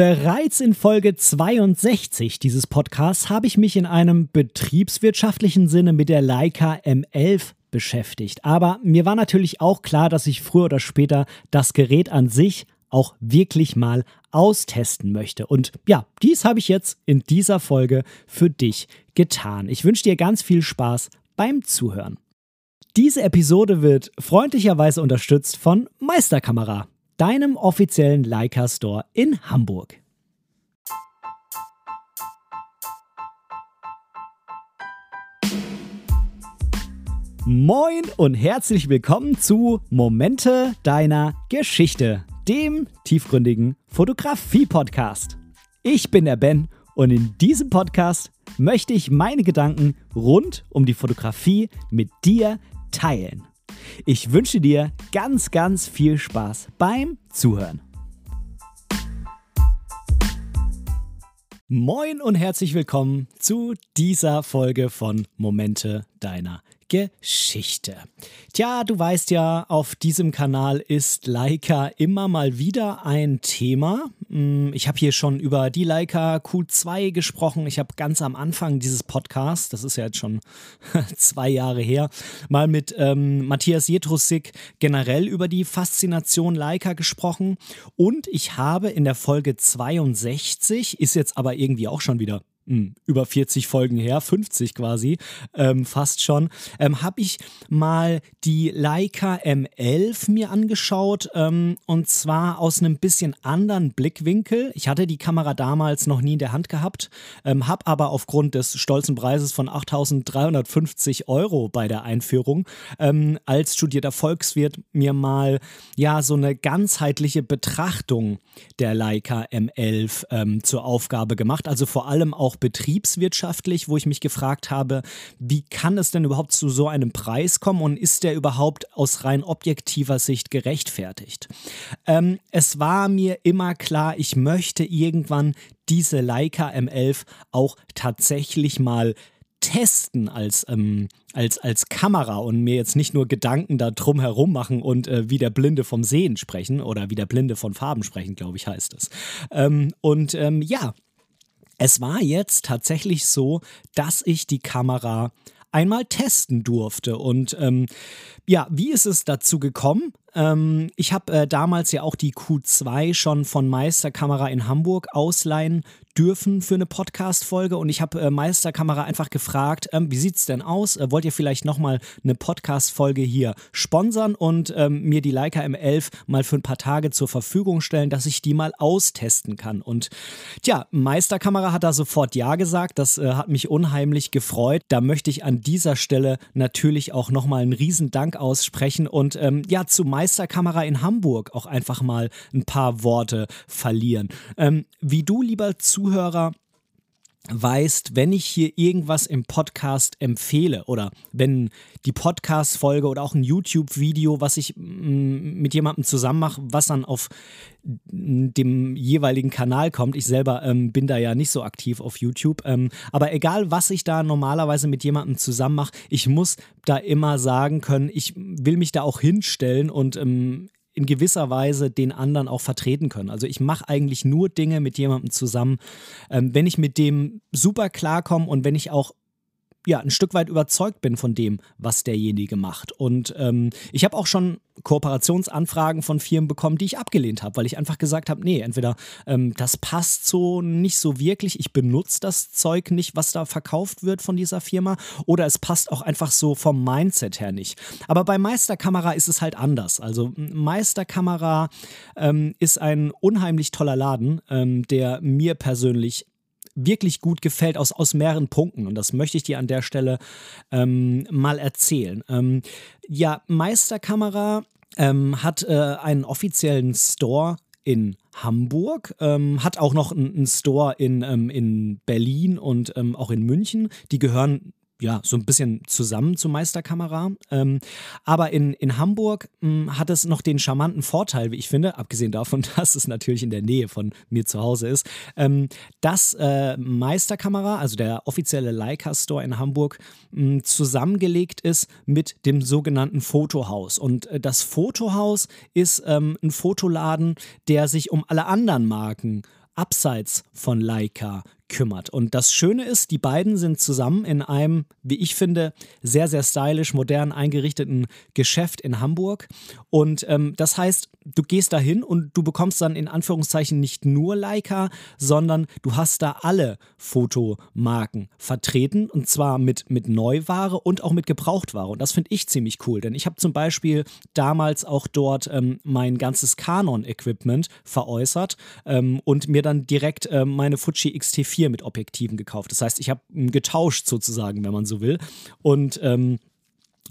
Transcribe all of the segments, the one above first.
Bereits in Folge 62 dieses Podcasts habe ich mich in einem betriebswirtschaftlichen Sinne mit der Leica M11 beschäftigt. Aber mir war natürlich auch klar, dass ich früher oder später das Gerät an sich auch wirklich mal austesten möchte. Und ja, dies habe ich jetzt in dieser Folge für dich getan. Ich wünsche dir ganz viel Spaß beim Zuhören. Diese Episode wird freundlicherweise unterstützt von Meisterkamera, deinem offiziellen Leica Store in Hamburg. Moin und herzlich willkommen zu Momente deiner Geschichte, dem tiefgründigen Fotografie-Podcast. Ich bin der Ben und in diesem Podcast möchte ich meine Gedanken rund um die Fotografie mit dir teilen. Ich wünsche dir ganz, ganz viel Spaß beim Zuhören. Moin und herzlich willkommen zu dieser Folge von Momente deiner Geschichte. Tja, du weißt ja, auf diesem Kanal ist Leica immer mal wieder ein Thema. Mm, ich habe hier schon über die Leica Q2 gesprochen. Ich habe ganz am Anfang dieses Podcasts, das ist ja jetzt schon zwei Jahre her, mal mit ähm, Matthias Jetrusik generell über die Faszination Leica gesprochen. Und ich habe in der Folge 62, ist jetzt aber irgendwie auch schon wieder über 40 Folgen her, 50 quasi, ähm, fast schon, ähm, habe ich mal die Leica M11 mir angeschaut ähm, und zwar aus einem bisschen anderen Blickwinkel. Ich hatte die Kamera damals noch nie in der Hand gehabt, ähm, habe aber aufgrund des stolzen Preises von 8.350 Euro bei der Einführung ähm, als studierter Volkswirt mir mal ja so eine ganzheitliche Betrachtung der Leica M11 ähm, zur Aufgabe gemacht, also vor allem auch betriebswirtschaftlich, wo ich mich gefragt habe, wie kann es denn überhaupt zu so einem Preis kommen und ist der überhaupt aus rein objektiver Sicht gerechtfertigt? Ähm, es war mir immer klar, ich möchte irgendwann diese Leica M11 auch tatsächlich mal testen als, ähm, als, als Kamera und mir jetzt nicht nur Gedanken da drum herum machen und äh, wie der Blinde vom Sehen sprechen oder wie der Blinde von Farben sprechen, glaube ich, heißt es. Ähm, und ähm, ja, es war jetzt tatsächlich so, dass ich die Kamera einmal testen durfte. Und ähm, ja, wie ist es dazu gekommen? Ähm, ich habe äh, damals ja auch die Q2 schon von Meisterkamera in Hamburg ausleihen dürfen für eine Podcast-Folge und ich habe äh, Meisterkamera einfach gefragt, ähm, wie sieht es denn aus? Äh, wollt ihr vielleicht nochmal eine Podcast-Folge hier sponsern und ähm, mir die Leica M11 mal für ein paar Tage zur Verfügung stellen, dass ich die mal austesten kann? Und tja, Meisterkamera hat da sofort Ja gesagt, das äh, hat mich unheimlich gefreut. Da möchte ich an dieser Stelle natürlich auch nochmal einen riesen Dank aussprechen und ähm, ja, zu Meisterkamera in Hamburg auch einfach mal ein paar Worte verlieren. Ähm, wie du, lieber Zuhörer, Zuhörer weißt, wenn ich hier irgendwas im Podcast empfehle oder wenn die Podcast-Folge oder auch ein YouTube-Video, was ich mm, mit jemandem zusammen mache, was dann auf dem jeweiligen Kanal kommt. Ich selber ähm, bin da ja nicht so aktiv auf YouTube. Ähm, aber egal, was ich da normalerweise mit jemandem zusammen mache, ich muss da immer sagen können, ich will mich da auch hinstellen und ähm, in gewisser Weise den anderen auch vertreten können. Also ich mache eigentlich nur Dinge mit jemandem zusammen, ähm, wenn ich mit dem super klarkomme und wenn ich auch ja, ein Stück weit überzeugt bin von dem, was derjenige macht. Und ähm, ich habe auch schon Kooperationsanfragen von Firmen bekommen, die ich abgelehnt habe, weil ich einfach gesagt habe, nee, entweder ähm, das passt so nicht so wirklich, ich benutze das Zeug nicht, was da verkauft wird von dieser Firma, oder es passt auch einfach so vom Mindset her nicht. Aber bei Meisterkamera ist es halt anders. Also Meisterkamera ähm, ist ein unheimlich toller Laden, ähm, der mir persönlich wirklich gut gefällt aus, aus mehreren Punkten. Und das möchte ich dir an der Stelle ähm, mal erzählen. Ähm, ja, Meisterkamera ähm, hat äh, einen offiziellen Store in Hamburg, ähm, hat auch noch einen Store in, ähm, in Berlin und ähm, auch in München. Die gehören ja, so ein bisschen zusammen zur Meisterkamera. Ähm, aber in, in Hamburg mh, hm, hat es noch den charmanten Vorteil, wie ich finde, abgesehen davon, dass es natürlich in der Nähe von mir zu Hause ist, ähm, dass äh, Meisterkamera, also der offizielle Leica Store in Hamburg, mh, hm, zusammengelegt ist mit dem sogenannten Fotohaus. Und äh, das Fotohaus ist ähm, ein Fotoladen, der sich um alle anderen Marken abseits von Leica kümmert. Und das Schöne ist, die beiden sind zusammen in einem, wie ich finde, sehr, sehr stylisch, modern eingerichteten Geschäft in Hamburg. Und ähm, das heißt, du gehst dahin und du bekommst dann in Anführungszeichen nicht nur Leica, sondern du hast da alle Fotomarken vertreten und zwar mit, mit Neuware und auch mit Gebrauchtware. Und das finde ich ziemlich cool, denn ich habe zum Beispiel damals auch dort ähm, mein ganzes Canon-Equipment veräußert ähm, und mir dann direkt ähm, meine Fuji X-T4 4 mit Objektiven gekauft. Das heißt, ich habe getauscht sozusagen, wenn man so will. Und ähm,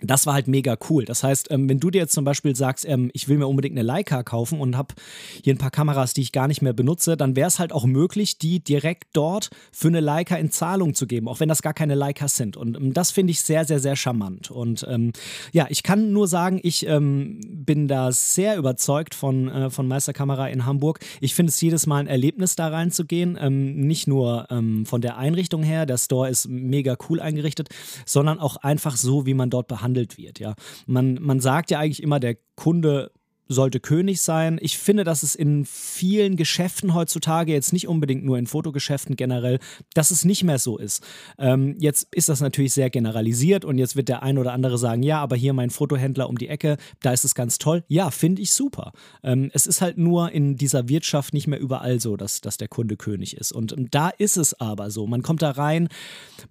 das war halt mega cool. Das heißt, ähm, wenn du dir jetzt zum Beispiel sagst, ähm, ich will mir unbedingt eine Leica kaufen und habe hier ein paar Kameras, die ich gar nicht mehr benutze, dann wäre es halt auch möglich, die direkt dort für eine Leica in Zahlung zu geben, auch wenn das gar keine Leicas sind. Und ähm, das finde ich sehr, sehr, sehr charmant. Und ähm, ja, ich kann nur sagen, ich ähm, bin da sehr überzeugt von, äh, von Meisterkamera in Hamburg. Ich finde es jedes Mal ein Erlebnis, da reinzugehen. Ähm, nicht nur von der Einrichtung her, der Store ist mega cool eingerichtet, sondern auch einfach so, wie man dort behandelt behandelt wird. Ja, man, man sagt ja eigentlich immer, der Kunde sollte König sein. Ich finde, dass es in vielen Geschäften heutzutage, jetzt nicht unbedingt nur in Fotogeschäften generell, dass es nicht mehr so ist. Ähm, jetzt ist das natürlich sehr generalisiert und jetzt wird der ein oder andere sagen, ja, aber hier mein Fotohändler um die Ecke, da ist es ganz toll. Ja, finde ich super. Ähm, es ist halt nur in dieser Wirtschaft nicht mehr überall so, dass, dass der Kunde König ist. Und da ist es aber so. Man kommt da rein,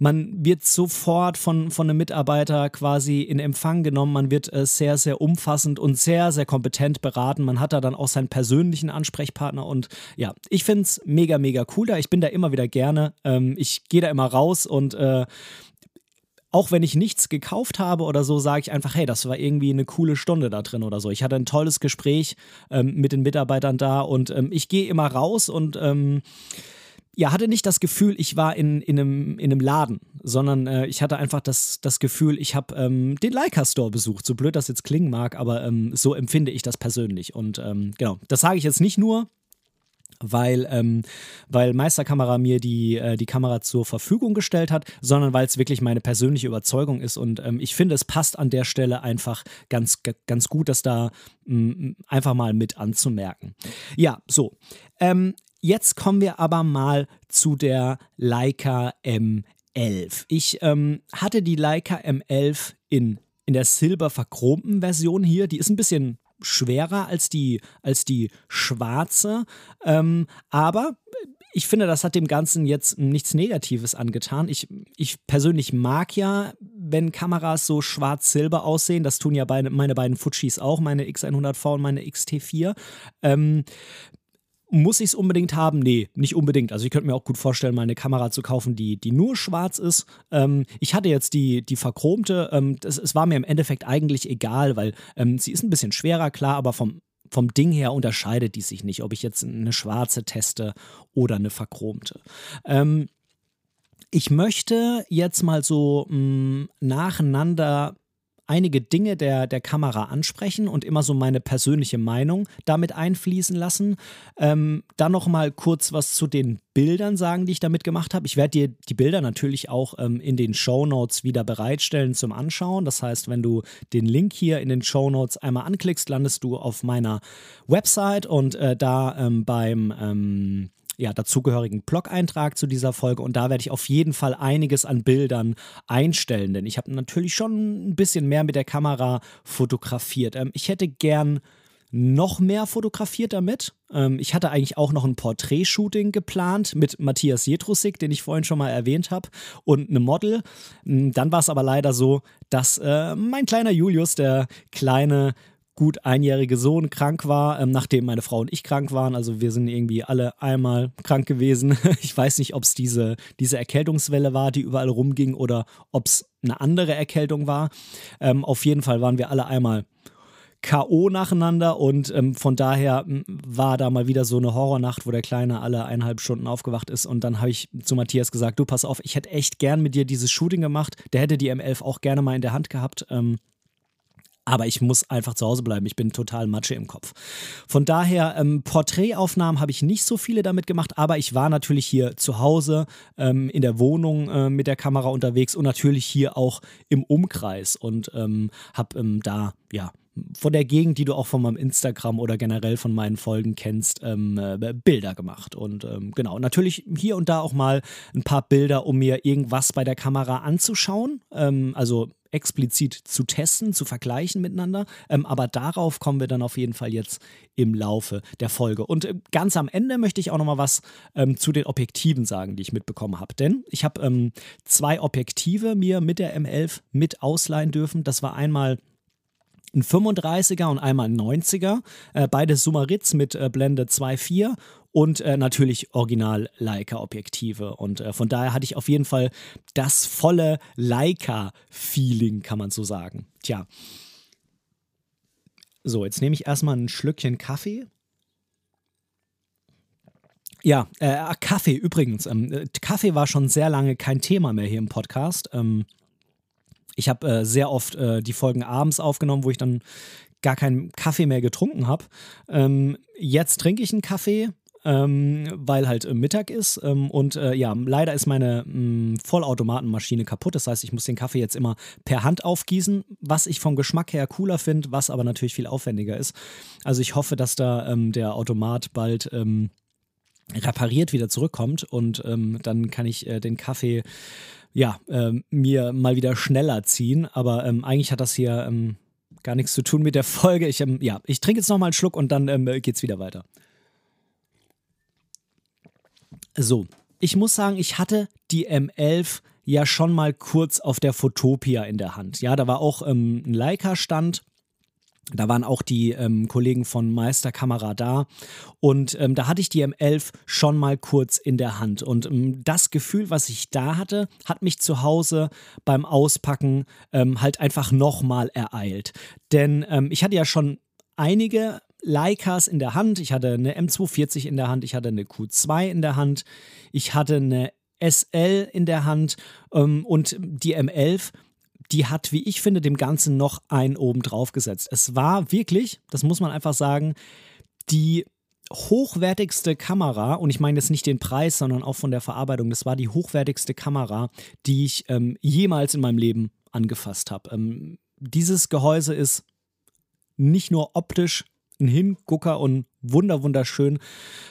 man wird sofort von, von einem Mitarbeiter quasi in Empfang genommen, man wird äh, sehr, sehr umfassend und sehr, sehr kompetent Prozent beraten. Man hat da dann auch seinen persönlichen Ansprechpartner und ja, ich finde es mega, mega cool da. Ich bin da immer wieder gerne. Ähm, ich gehe da immer raus und äh, auch wenn ich nichts gekauft habe oder so, sage ich einfach, hey, das war irgendwie eine coole Stunde da drin oder so. Ich hatte ein tolles Gespräch ähm, mit den Mitarbeitern da und ähm, ich gehe immer raus und ähm, ja, hatte nicht das Gefühl, ich war in, in, einem, in einem Laden, sondern äh, ich hatte einfach das, das Gefühl, ich habe ähm, den Leica Store besucht. So blöd das jetzt klingen mag, aber ähm, so empfinde ich das persönlich. Und ähm, genau, das sage ich jetzt nicht nur, weil, ähm, weil Meisterkamera mir die, äh, die Kamera zur Verfügung gestellt hat, sondern weil es wirklich meine persönliche Überzeugung ist. Und ähm, ich finde, es passt an der Stelle einfach ganz, ganz gut, das da mh, einfach mal mit anzumerken. Ja, so. Ähm, Jetzt kommen wir aber mal zu der Leica M11. Ich ähm, hatte die Leica M11 in, in der silber verchromten Version hier. Die ist ein bisschen schwerer als die, als die schwarze, ähm, aber ich finde, das hat dem Ganzen jetzt nichts Negatives angetan. Ich, ich persönlich mag ja, wenn Kameras so schwarz-silber aussehen. Das tun ja beide, meine beiden Fujis auch, meine X100V und meine XT4. Ähm, muss ich es unbedingt haben? Nee, nicht unbedingt. Also ich könnte mir auch gut vorstellen, mal eine Kamera zu kaufen, die, die nur schwarz ist. Ähm, ich hatte jetzt die, die verchromte. Ähm, das, es war mir im Endeffekt eigentlich egal, weil ähm, sie ist ein bisschen schwerer, klar, aber vom, vom Ding her unterscheidet die sich nicht, ob ich jetzt eine schwarze teste oder eine verchromte. Ähm, ich möchte jetzt mal so mh, mm, nacheinander einige Dinge der, der Kamera ansprechen und immer so meine persönliche Meinung damit einfließen lassen. Ähm, dann noch mal kurz was zu den Bildern sagen, die ich damit gemacht habe. Ich werde dir die Bilder natürlich auch ähm, in den Show Notes wieder bereitstellen zum Anschauen. Das heißt, wenn du den Link hier in den Show Notes einmal anklickst, landest du auf meiner Website und äh, da ähm, beim ähm, ja, dazugehörigen Blog-Eintrag zu dieser Folge und da werde ich auf jeden Fall einiges an Bildern einstellen, denn ich habe natürlich schon ein bisschen mehr mit der Kamera fotografiert. Ähm, ich hätte gern noch mehr fotografiert damit. Ähm, ich hatte eigentlich auch noch ein Porträtshooting geplant mit Matthias Jetrusik, den ich vorhin schon mal erwähnt habe, und einem Model. Mm, dann war es aber leider so, dass äh, mein kleiner Julius, der kleine gut einjährige Sohn krank war, ähm, nachdem meine Frau und ich krank waren. Also wir sind irgendwie alle einmal krank gewesen. Ich weiß nicht, ob es diese, diese Erkältungswelle war, die überall rumging oder ob es eine andere Erkältung war. Ähm, auf jeden Fall waren wir alle einmal K.O. nacheinander und ähm, von daher war da mal wieder so eine Horrornacht, wo der Kleine alle eineinhalb Stunden aufgewacht ist und dann habe ich zu Matthias gesagt, du pass auf, ich hätte echt gern mit dir dieses Shooting gemacht, der hätte die M11 auch gerne mal in der Hand gehabt. Ähm, aber ich muss einfach zu Hause bleiben. Ich bin total Matsche im Kopf. Von daher, ähm, Porträtaufnahmen habe ich nicht so viele damit gemacht, aber ich war natürlich hier zu Hause ähm, in der Wohnung äh, mit der Kamera unterwegs und natürlich hier auch im Umkreis und ähm, habe ähm, da ja von der Gegend, die du auch von meinem Instagram oder generell von meinen Folgen kennst, ähm, äh, Bilder gemacht. Und ähm, genau, natürlich hier und da auch mal ein paar Bilder, um mir irgendwas bei der Kamera anzuschauen. Ähm, also explizit zu testen, zu vergleichen miteinander. Ähm, aber darauf kommen wir dann auf jeden Fall jetzt im Laufe der Folge. Und äh, ganz am Ende möchte ich auch noch mal was ähm, zu den Objektiven sagen, die ich mitbekommen habe. Denn ich habe ähm, zwei Objektive mir mit der M11 mit ausleihen dürfen. Das war einmal ein 35er und einmal ein 90er. Äh, beide Sumaritz mit äh, Blende 2.4 und äh, natürlich original Leica-Objektive. Und äh, von daher hatte ich auf jeden Fall das volle Leica-Feeling, kann man so sagen. Tja. So, jetzt nehme ich erstmal ein Schlückchen Kaffee. Ja, äh, Kaffee übrigens. Ähm, äh, Kaffee war schon sehr lange kein Thema mehr hier im Podcast. Ähm, ich habe äh, sehr oft äh, die Folgen abends aufgenommen, wo ich dann gar keinen Kaffee mehr getrunken habe. Ähm, jetzt trinke ich einen Kaffee, ähm, weil halt äh, Mittag ist. Ähm, und äh, ja, leider ist meine mh, mm, Vollautomatenmaschine kaputt. Das heißt, ich muss den Kaffee jetzt immer per Hand aufgießen, was ich vom Geschmack her cooler finde, was aber natürlich viel aufwendiger ist. Also ich hoffe, dass da ähm, der Automat bald ähm, repariert wieder zurückkommt und ähm, dann kann ich äh, den Kaffee ja, ähm, mir mal wieder schneller ziehen. Aber ähm, eigentlich hat das hier ähm, gar nichts zu tun mit der Folge. Ich, ähm, ja, ich trinke jetzt noch mal einen Schluck und dann ähm, geht's wieder weiter. So, ich muss sagen, ich hatte die M11 ja schon mal kurz auf der Fotopia in der Hand. Ja, da war auch ähm, ein Leica-Stand da waren auch die ähm, Kollegen von Meisterkamera da. Und ähm, da hatte ich die M11 schon mal kurz in der Hand. Und ähm, das Gefühl, was ich da hatte, hat mich zu Hause beim Auspacken ähm, halt einfach nochmal ereilt. Denn ähm, ich hatte ja schon einige Leicas in der Hand, ich hatte eine M240 in der Hand, ich hatte eine Q2 in der Hand, ich hatte eine SL in der Hand ähm, und die M11 die hat, wie ich finde, dem Ganzen noch einen oben drauf gesetzt. Es war wirklich, das muss man einfach sagen, die hochwertigste Kamera, und ich meine jetzt nicht den Preis, sondern auch von der Verarbeitung, das war die hochwertigste Kamera, die ich ähm, jemals in meinem Leben angefasst habe. Ähm, dieses Gehäuse ist nicht nur optisch ein Hingucker und wunder wunderschön,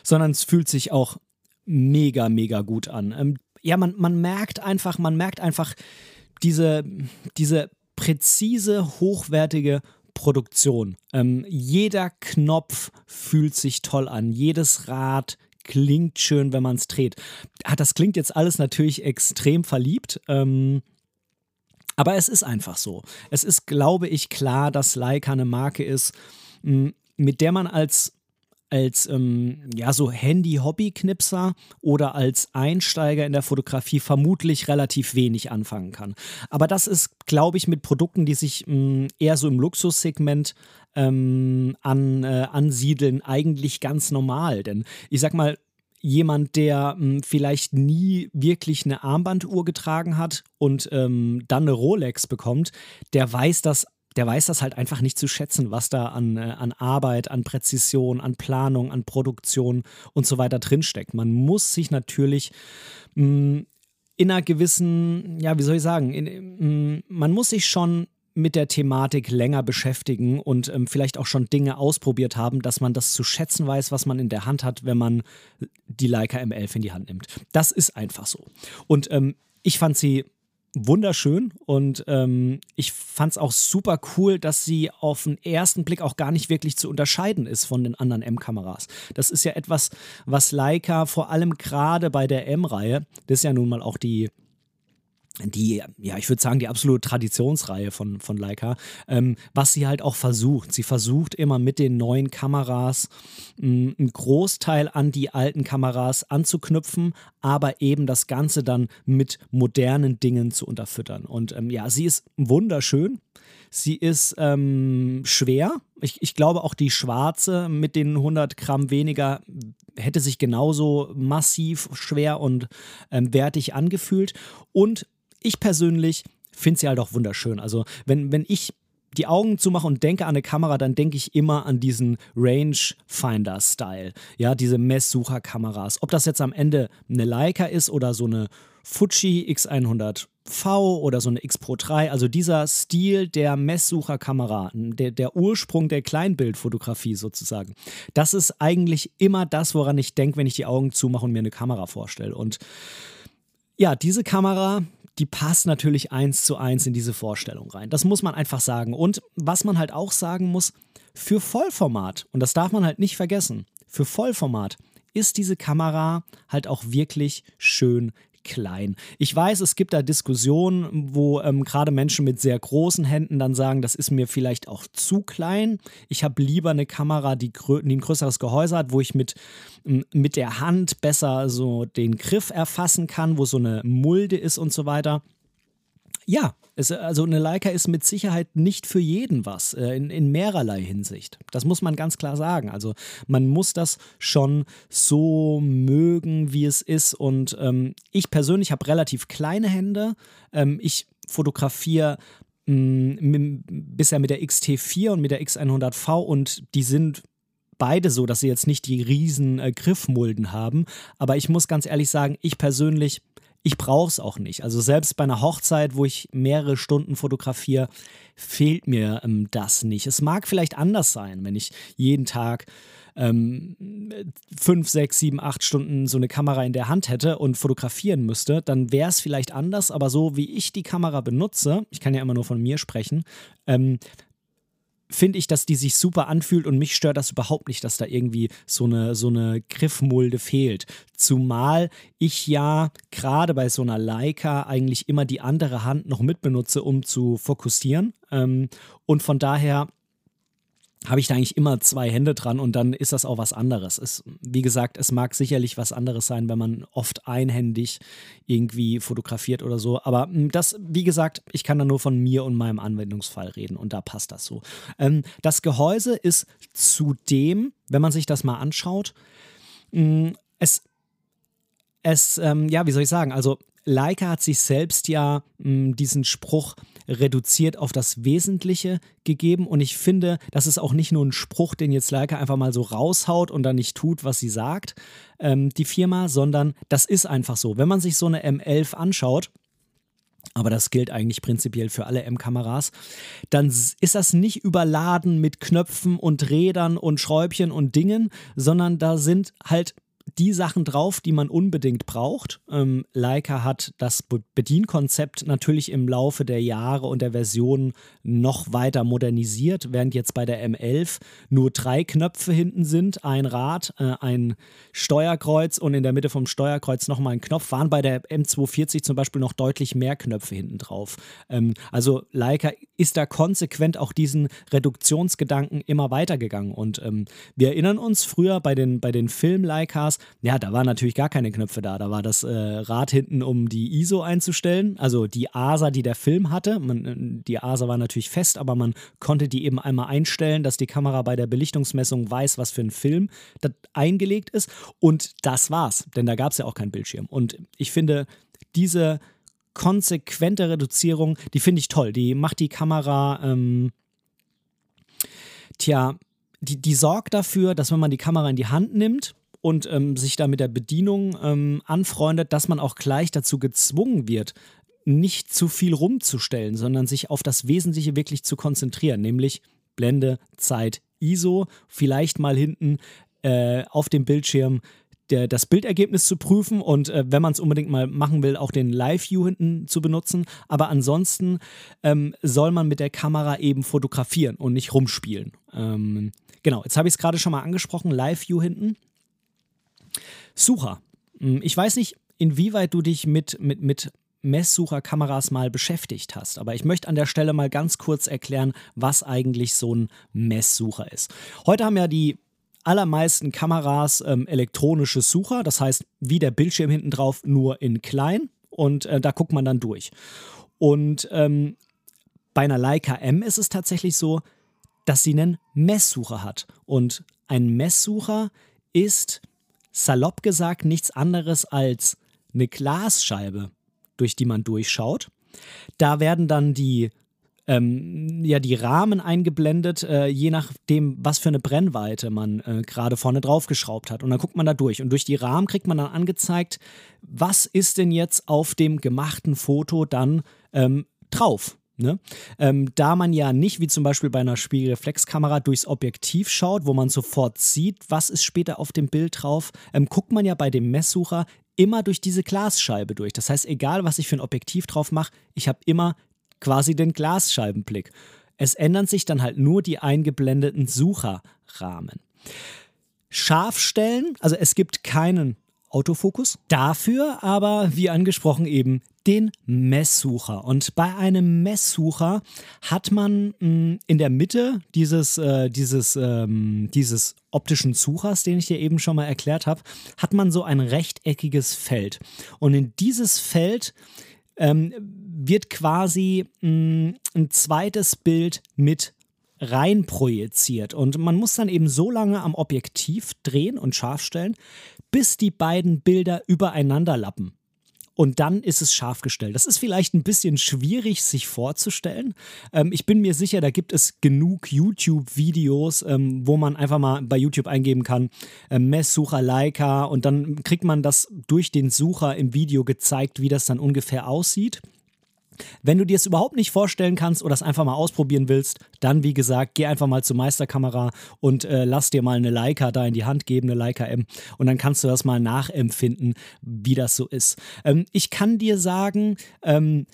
sondern es fühlt sich auch mega, mega gut an. Ähm, ja, man, man merkt einfach, man merkt einfach, diese, diese präzise, hochwertige Produktion. Ähm, jeder Knopf fühlt sich toll an, jedes Rad klingt schön, wenn man es dreht. Ah, das klingt jetzt alles natürlich extrem verliebt. Ähm, aber es ist einfach so. Es ist, glaube ich, klar, dass Leica eine Marke ist, mit der man als als ähm, ja so Handy-Hobby-Knipser oder als Einsteiger in der Fotografie vermutlich relativ wenig anfangen kann. Aber das ist, glaube ich, mit Produkten, die sich mh, mm, eher so im Luxussegment ähm, an, äh, ansiedeln, eigentlich ganz normal. Denn ich sag mal, jemand, der mh, hm, vielleicht nie wirklich eine Armbanduhr getragen hat und ähm, dann eine Rolex bekommt, der weiß das der weiß das halt einfach nicht zu schätzen, was da an, äh, an Arbeit, an Präzision, an Planung, an Produktion und so weiter drinsteckt. Man muss sich natürlich mh, mm, in einer gewissen, ja, wie soll ich sagen, in, mh, mm, man muss sich schon mit der Thematik länger beschäftigen und ähm, vielleicht auch schon Dinge ausprobiert haben, dass man das zu schätzen weiß, was man in der Hand hat, wenn man die Leica M11 in die Hand nimmt. Das ist einfach so. Und ähm, ich fand sie wunderschön und ähm, ich fand es auch super cool, dass sie auf den ersten Blick auch gar nicht wirklich zu unterscheiden ist von den anderen M-Kameras. Das ist ja etwas, was Leica vor allem gerade bei der M-Reihe, das ist ja nun mal auch die die, ja, ich würde sagen, die absolute Traditionsreihe von, von Leica, ähm, was sie halt auch versucht. Sie versucht immer mit den neuen Kameras mh, mm, einen Großteil an die alten Kameras anzuknüpfen, aber eben das Ganze dann mit modernen Dingen zu unterfüttern. Und ähm, ja, sie ist wunderschön. Sie ist ähm, schwer. Ich, ich glaube, auch die schwarze mit den 100 Gramm weniger hätte sich genauso massiv schwer und ähm, wertig angefühlt. Und ich persönlich finde sie halt auch wunderschön. Also wenn, wenn ich die Augen zumache und denke an eine Kamera, dann denke ich immer an diesen Rangefinder-Style. Ja, diese Messsucherkameras. Ob das jetzt am Ende eine Leica ist oder so eine Fuji X100V oder so eine X Pro 3, also dieser Stil der Messsucherkamera, der, der Ursprung der Kleinbildfotografie sozusagen, das ist eigentlich immer das, woran ich denke, wenn ich die Augen zumache und mir eine Kamera vorstelle. Und ja, diese Kamera, die passt natürlich eins zu eins in diese Vorstellung rein. Das muss man einfach sagen. Und was man halt auch sagen muss, für Vollformat, und das darf man halt nicht vergessen, für Vollformat ist diese Kamera halt auch wirklich schön klein. Ich weiß, es gibt da Diskussionen, wo ähm, gerade Menschen mit sehr großen Händen dann sagen, das ist mir vielleicht auch zu klein. Ich habe lieber eine Kamera, die, die, ein größeres Gehäuse hat, wo ich mit, mit der Hand besser so den Griff erfassen kann, wo so eine Mulde ist und so weiter. Ja, es, also eine Leica ist mit Sicherheit nicht für jeden was, äh, in, in mehrerlei Hinsicht. Das muss man ganz klar sagen. Also man muss das schon so mögen, wie es ist. Und ähm, ich persönlich habe relativ kleine Hände. Ähm, ich fotografiere mm, bisher mit der XT4 und mit der X100V und die sind beide so, dass sie jetzt nicht die riesen äh, Griffmulden haben. Aber ich muss ganz ehrlich sagen, ich persönlich ich brauche es auch nicht. Also selbst bei einer Hochzeit, wo ich mehrere Stunden fotografiere, fehlt mir ähm, das nicht. Es mag vielleicht anders sein, wenn ich jeden Tag ähm, fünf, sechs, sieben, acht Stunden so eine Kamera in der Hand hätte und fotografieren müsste, dann wäre es vielleicht anders. Aber so wie ich die Kamera benutze, ich kann ja immer nur von mir sprechen, ähm, finde ich, dass die sich super anfühlt und mich stört das überhaupt nicht, dass da irgendwie so eine, so eine Griffmulde fehlt. Zumal ich ja gerade bei so einer Leica eigentlich immer die andere Hand noch mitbenutze, um zu fokussieren. Ähm, und von daher habe ich da eigentlich immer zwei Hände dran und dann ist das auch was anderes. Es, wie gesagt, es mag sicherlich was anderes sein, wenn man oft einhändig irgendwie fotografiert oder so. Aber hm, das, wie gesagt, ich kann da nur von mir und meinem Anwendungsfall reden und da passt das so. Ähm, das Gehäuse ist zudem, wenn man sich das mal anschaut, mh, hm, es, es ähm, ja, wie soll ich sagen, also Leica hat sich selbst ja mh, hm, diesen Spruch reduziert auf das Wesentliche gegeben und ich finde, das ist auch nicht nur ein Spruch, den jetzt Leica einfach mal so raushaut und dann nicht tut, was sie sagt, ähm, die Firma, sondern das ist einfach so. Wenn man sich so eine M11 anschaut, aber das gilt eigentlich prinzipiell für alle M-Kameras, dann ist das nicht überladen mit Knöpfen und Rädern und Schräubchen und Dingen, sondern da sind halt die Sachen drauf, die man unbedingt braucht. Ähm, Leica hat das Bedienkonzept natürlich im Laufe der Jahre und der Versionen noch weiter modernisiert, während jetzt bei der M11 nur drei Knöpfe hinten sind, ein Rad, äh, ein Steuerkreuz und in der Mitte vom Steuerkreuz nochmal ein Knopf, waren bei der M240 zum Beispiel noch deutlich mehr Knöpfe hinten drauf. Ähm, also Leica ist da konsequent auch diesen Reduktionsgedanken immer weitergegangen und ähm, wir erinnern uns früher bei den, bei den Film-Leicas, ja, da waren natürlich gar keine Knöpfe da. Da war das äh, Rad hinten, um die ISO einzustellen, also die ASA, die der Film hatte. Man, äh, die ASA war natürlich fest, aber man konnte die eben einmal einstellen, dass die Kamera bei der Belichtungsmessung weiß, was für ein Film das eingelegt ist. Und das war's, denn da gab es ja auch keinen Bildschirm. Und ich finde, diese konsequente Reduzierung, die finde ich toll. Die macht die Kamera, ähm, tja, die, die sorgt dafür, dass wenn man die Kamera in die Hand nimmt, und ähm, sich da mit der Bedienung ähm, anfreundet, dass man auch gleich dazu gezwungen wird, nicht zu viel rumzustellen, sondern sich auf das Wesentliche wirklich zu konzentrieren, nämlich Blende, Zeit, ISO, vielleicht mal hinten äh, auf dem Bildschirm der, das Bildergebnis zu prüfen und äh, wenn man es unbedingt mal machen will, auch den Live-View hinten zu benutzen. Aber ansonsten ähm, soll man mit der Kamera eben fotografieren und nicht rumspielen. Ähm, genau, jetzt habe ich es gerade schon mal angesprochen, Live-View hinten. Sucher. Hm, ich weiß nicht, inwieweit du dich mit, mit, mit Messsucherkameras mal beschäftigt hast. Aber ich möchte an der Stelle mal ganz kurz erklären, was eigentlich so ein Messsucher ist. Heute haben ja die allermeisten Kameras ähm, elektronische Sucher, das heißt wie der Bildschirm hinten drauf, nur in klein und äh, da guckt man dann durch. Und ähm, bei einer Leica M ist es tatsächlich so, dass sie einen Messsucher hat. Und ein Messsucher ist salopp gesagt nichts anderes als eine Glasscheibe, durch die man durchschaut. Da werden dann die ähm, ja die Rahmen eingeblendet, äh, je nachdem, was für eine Brennweite man äh, gerade vorne drauf geschraubt hat. Und dann guckt man da durch. Und durch die Rahmen kriegt man dann angezeigt, was ist denn jetzt auf dem gemachten Foto dann ähm, drauf. Ne? Ähm, da man ja nicht wie zum Beispiel bei einer Spiegelreflexkamera durchs Objektiv schaut, wo man sofort sieht, was ist später auf dem Bild drauf, ähm, guckt man ja bei dem Messsucher immer durch diese Glasscheibe durch. Das heißt, egal was ich für ein Objektiv drauf mache, ich habe immer quasi den Glasscheibenblick. Es ändern sich dann halt nur die eingeblendeten Sucherrahmen. Scharfstellen, also es gibt keinen Autofokus. Dafür aber, wie angesprochen, eben den Messsucher. Und bei einem Messsucher hat man mh, mm, in der Mitte dieses, äh, dieses, ähm, dieses optischen Suchers, den ich dir eben schon mal erklärt habe, hat man so ein rechteckiges Feld. Und in dieses Feld ähm, wird quasi mh, mm, ein zweites Bild mit rein projiziert. Und man muss dann eben so lange am Objektiv drehen und scharf stellen, bis die beiden Bilder übereinander lappen. Und dann ist es scharf gestellt. Das ist vielleicht ein bisschen schwierig, sich vorzustellen. Ähm, ich bin mir sicher, da gibt es genug YouTube-Videos, ähm, wo man einfach mal bei YouTube eingeben kann, äh, Messsucher Leica und dann kriegt man das durch den Sucher im Video gezeigt, wie das dann ungefähr aussieht. Wenn du dir es überhaupt nicht vorstellen kannst oder es einfach mal ausprobieren willst, dann wie gesagt, geh einfach mal zur Meisterkamera und äh, lass dir mal eine Leica da in die Hand geben, eine Leica M, und dann kannst du das mal nachempfinden, wie das so ist. Ähm, ich kann dir sagen, ähm,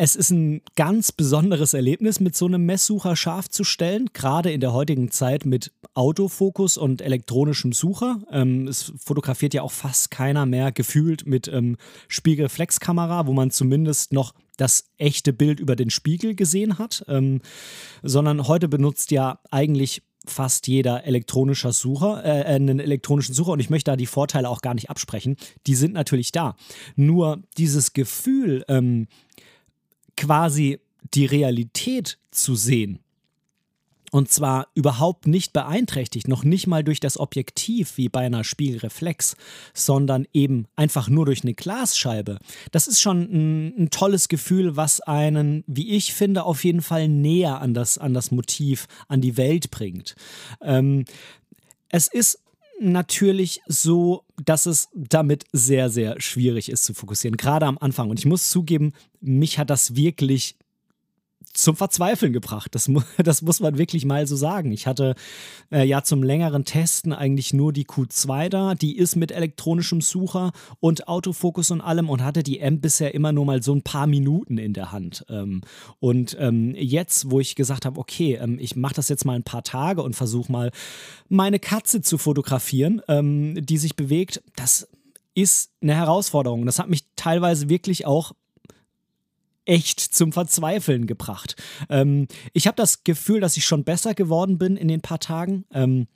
es ist ein ganz besonderes Erlebnis, mit so einem Messsucher scharf zu stellen, gerade in der heutigen Zeit mit Autofokus und elektronischem Sucher. Ähm, es fotografiert ja auch fast keiner mehr gefühlt mit ähm, Spiegelreflexkamera, wo man zumindest noch das echte Bild über den Spiegel gesehen hat, ähm, sondern heute benutzt ja eigentlich fast jeder elektronischer Sucher, äh, einen elektronischen Sucher und ich möchte da die Vorteile auch gar nicht absprechen. Die sind natürlich da. Nur dieses Gefühl, ähm, quasi die Realität zu sehen. Und zwar überhaupt nicht beeinträchtigt, noch nicht mal durch das Objektiv wie bei einer Spiegelreflex, sondern eben einfach nur durch eine Glasscheibe. Das ist schon ein, ein, tolles Gefühl, was einen, wie ich finde, auf jeden Fall näher an das, an das Motiv, an die Welt bringt. Ähm, es ist natürlich so, dass es damit sehr, sehr schwierig ist zu fokussieren, gerade am Anfang. Und ich muss zugeben, mich hat das wirklich zum Verzweifeln gebracht. Das, mu das muss man wirklich mal so sagen. Ich hatte äh, ja zum längeren Testen eigentlich nur die Q2 da. Die ist mit elektronischem Sucher und Autofokus und allem und hatte die M bisher immer nur mal so ein paar Minuten in der Hand. Ähm, und ähm, jetzt, wo ich gesagt habe, okay, ähm, ich mache das jetzt mal ein paar Tage und versuche mal meine Katze zu fotografieren, ähm, die sich bewegt, das ist eine Herausforderung. Das hat mich teilweise wirklich auch echt zum Verzweifeln gebracht. Ähm, ich habe das Gefühl, dass ich schon besser geworden bin in den paar Tagen. Ähm,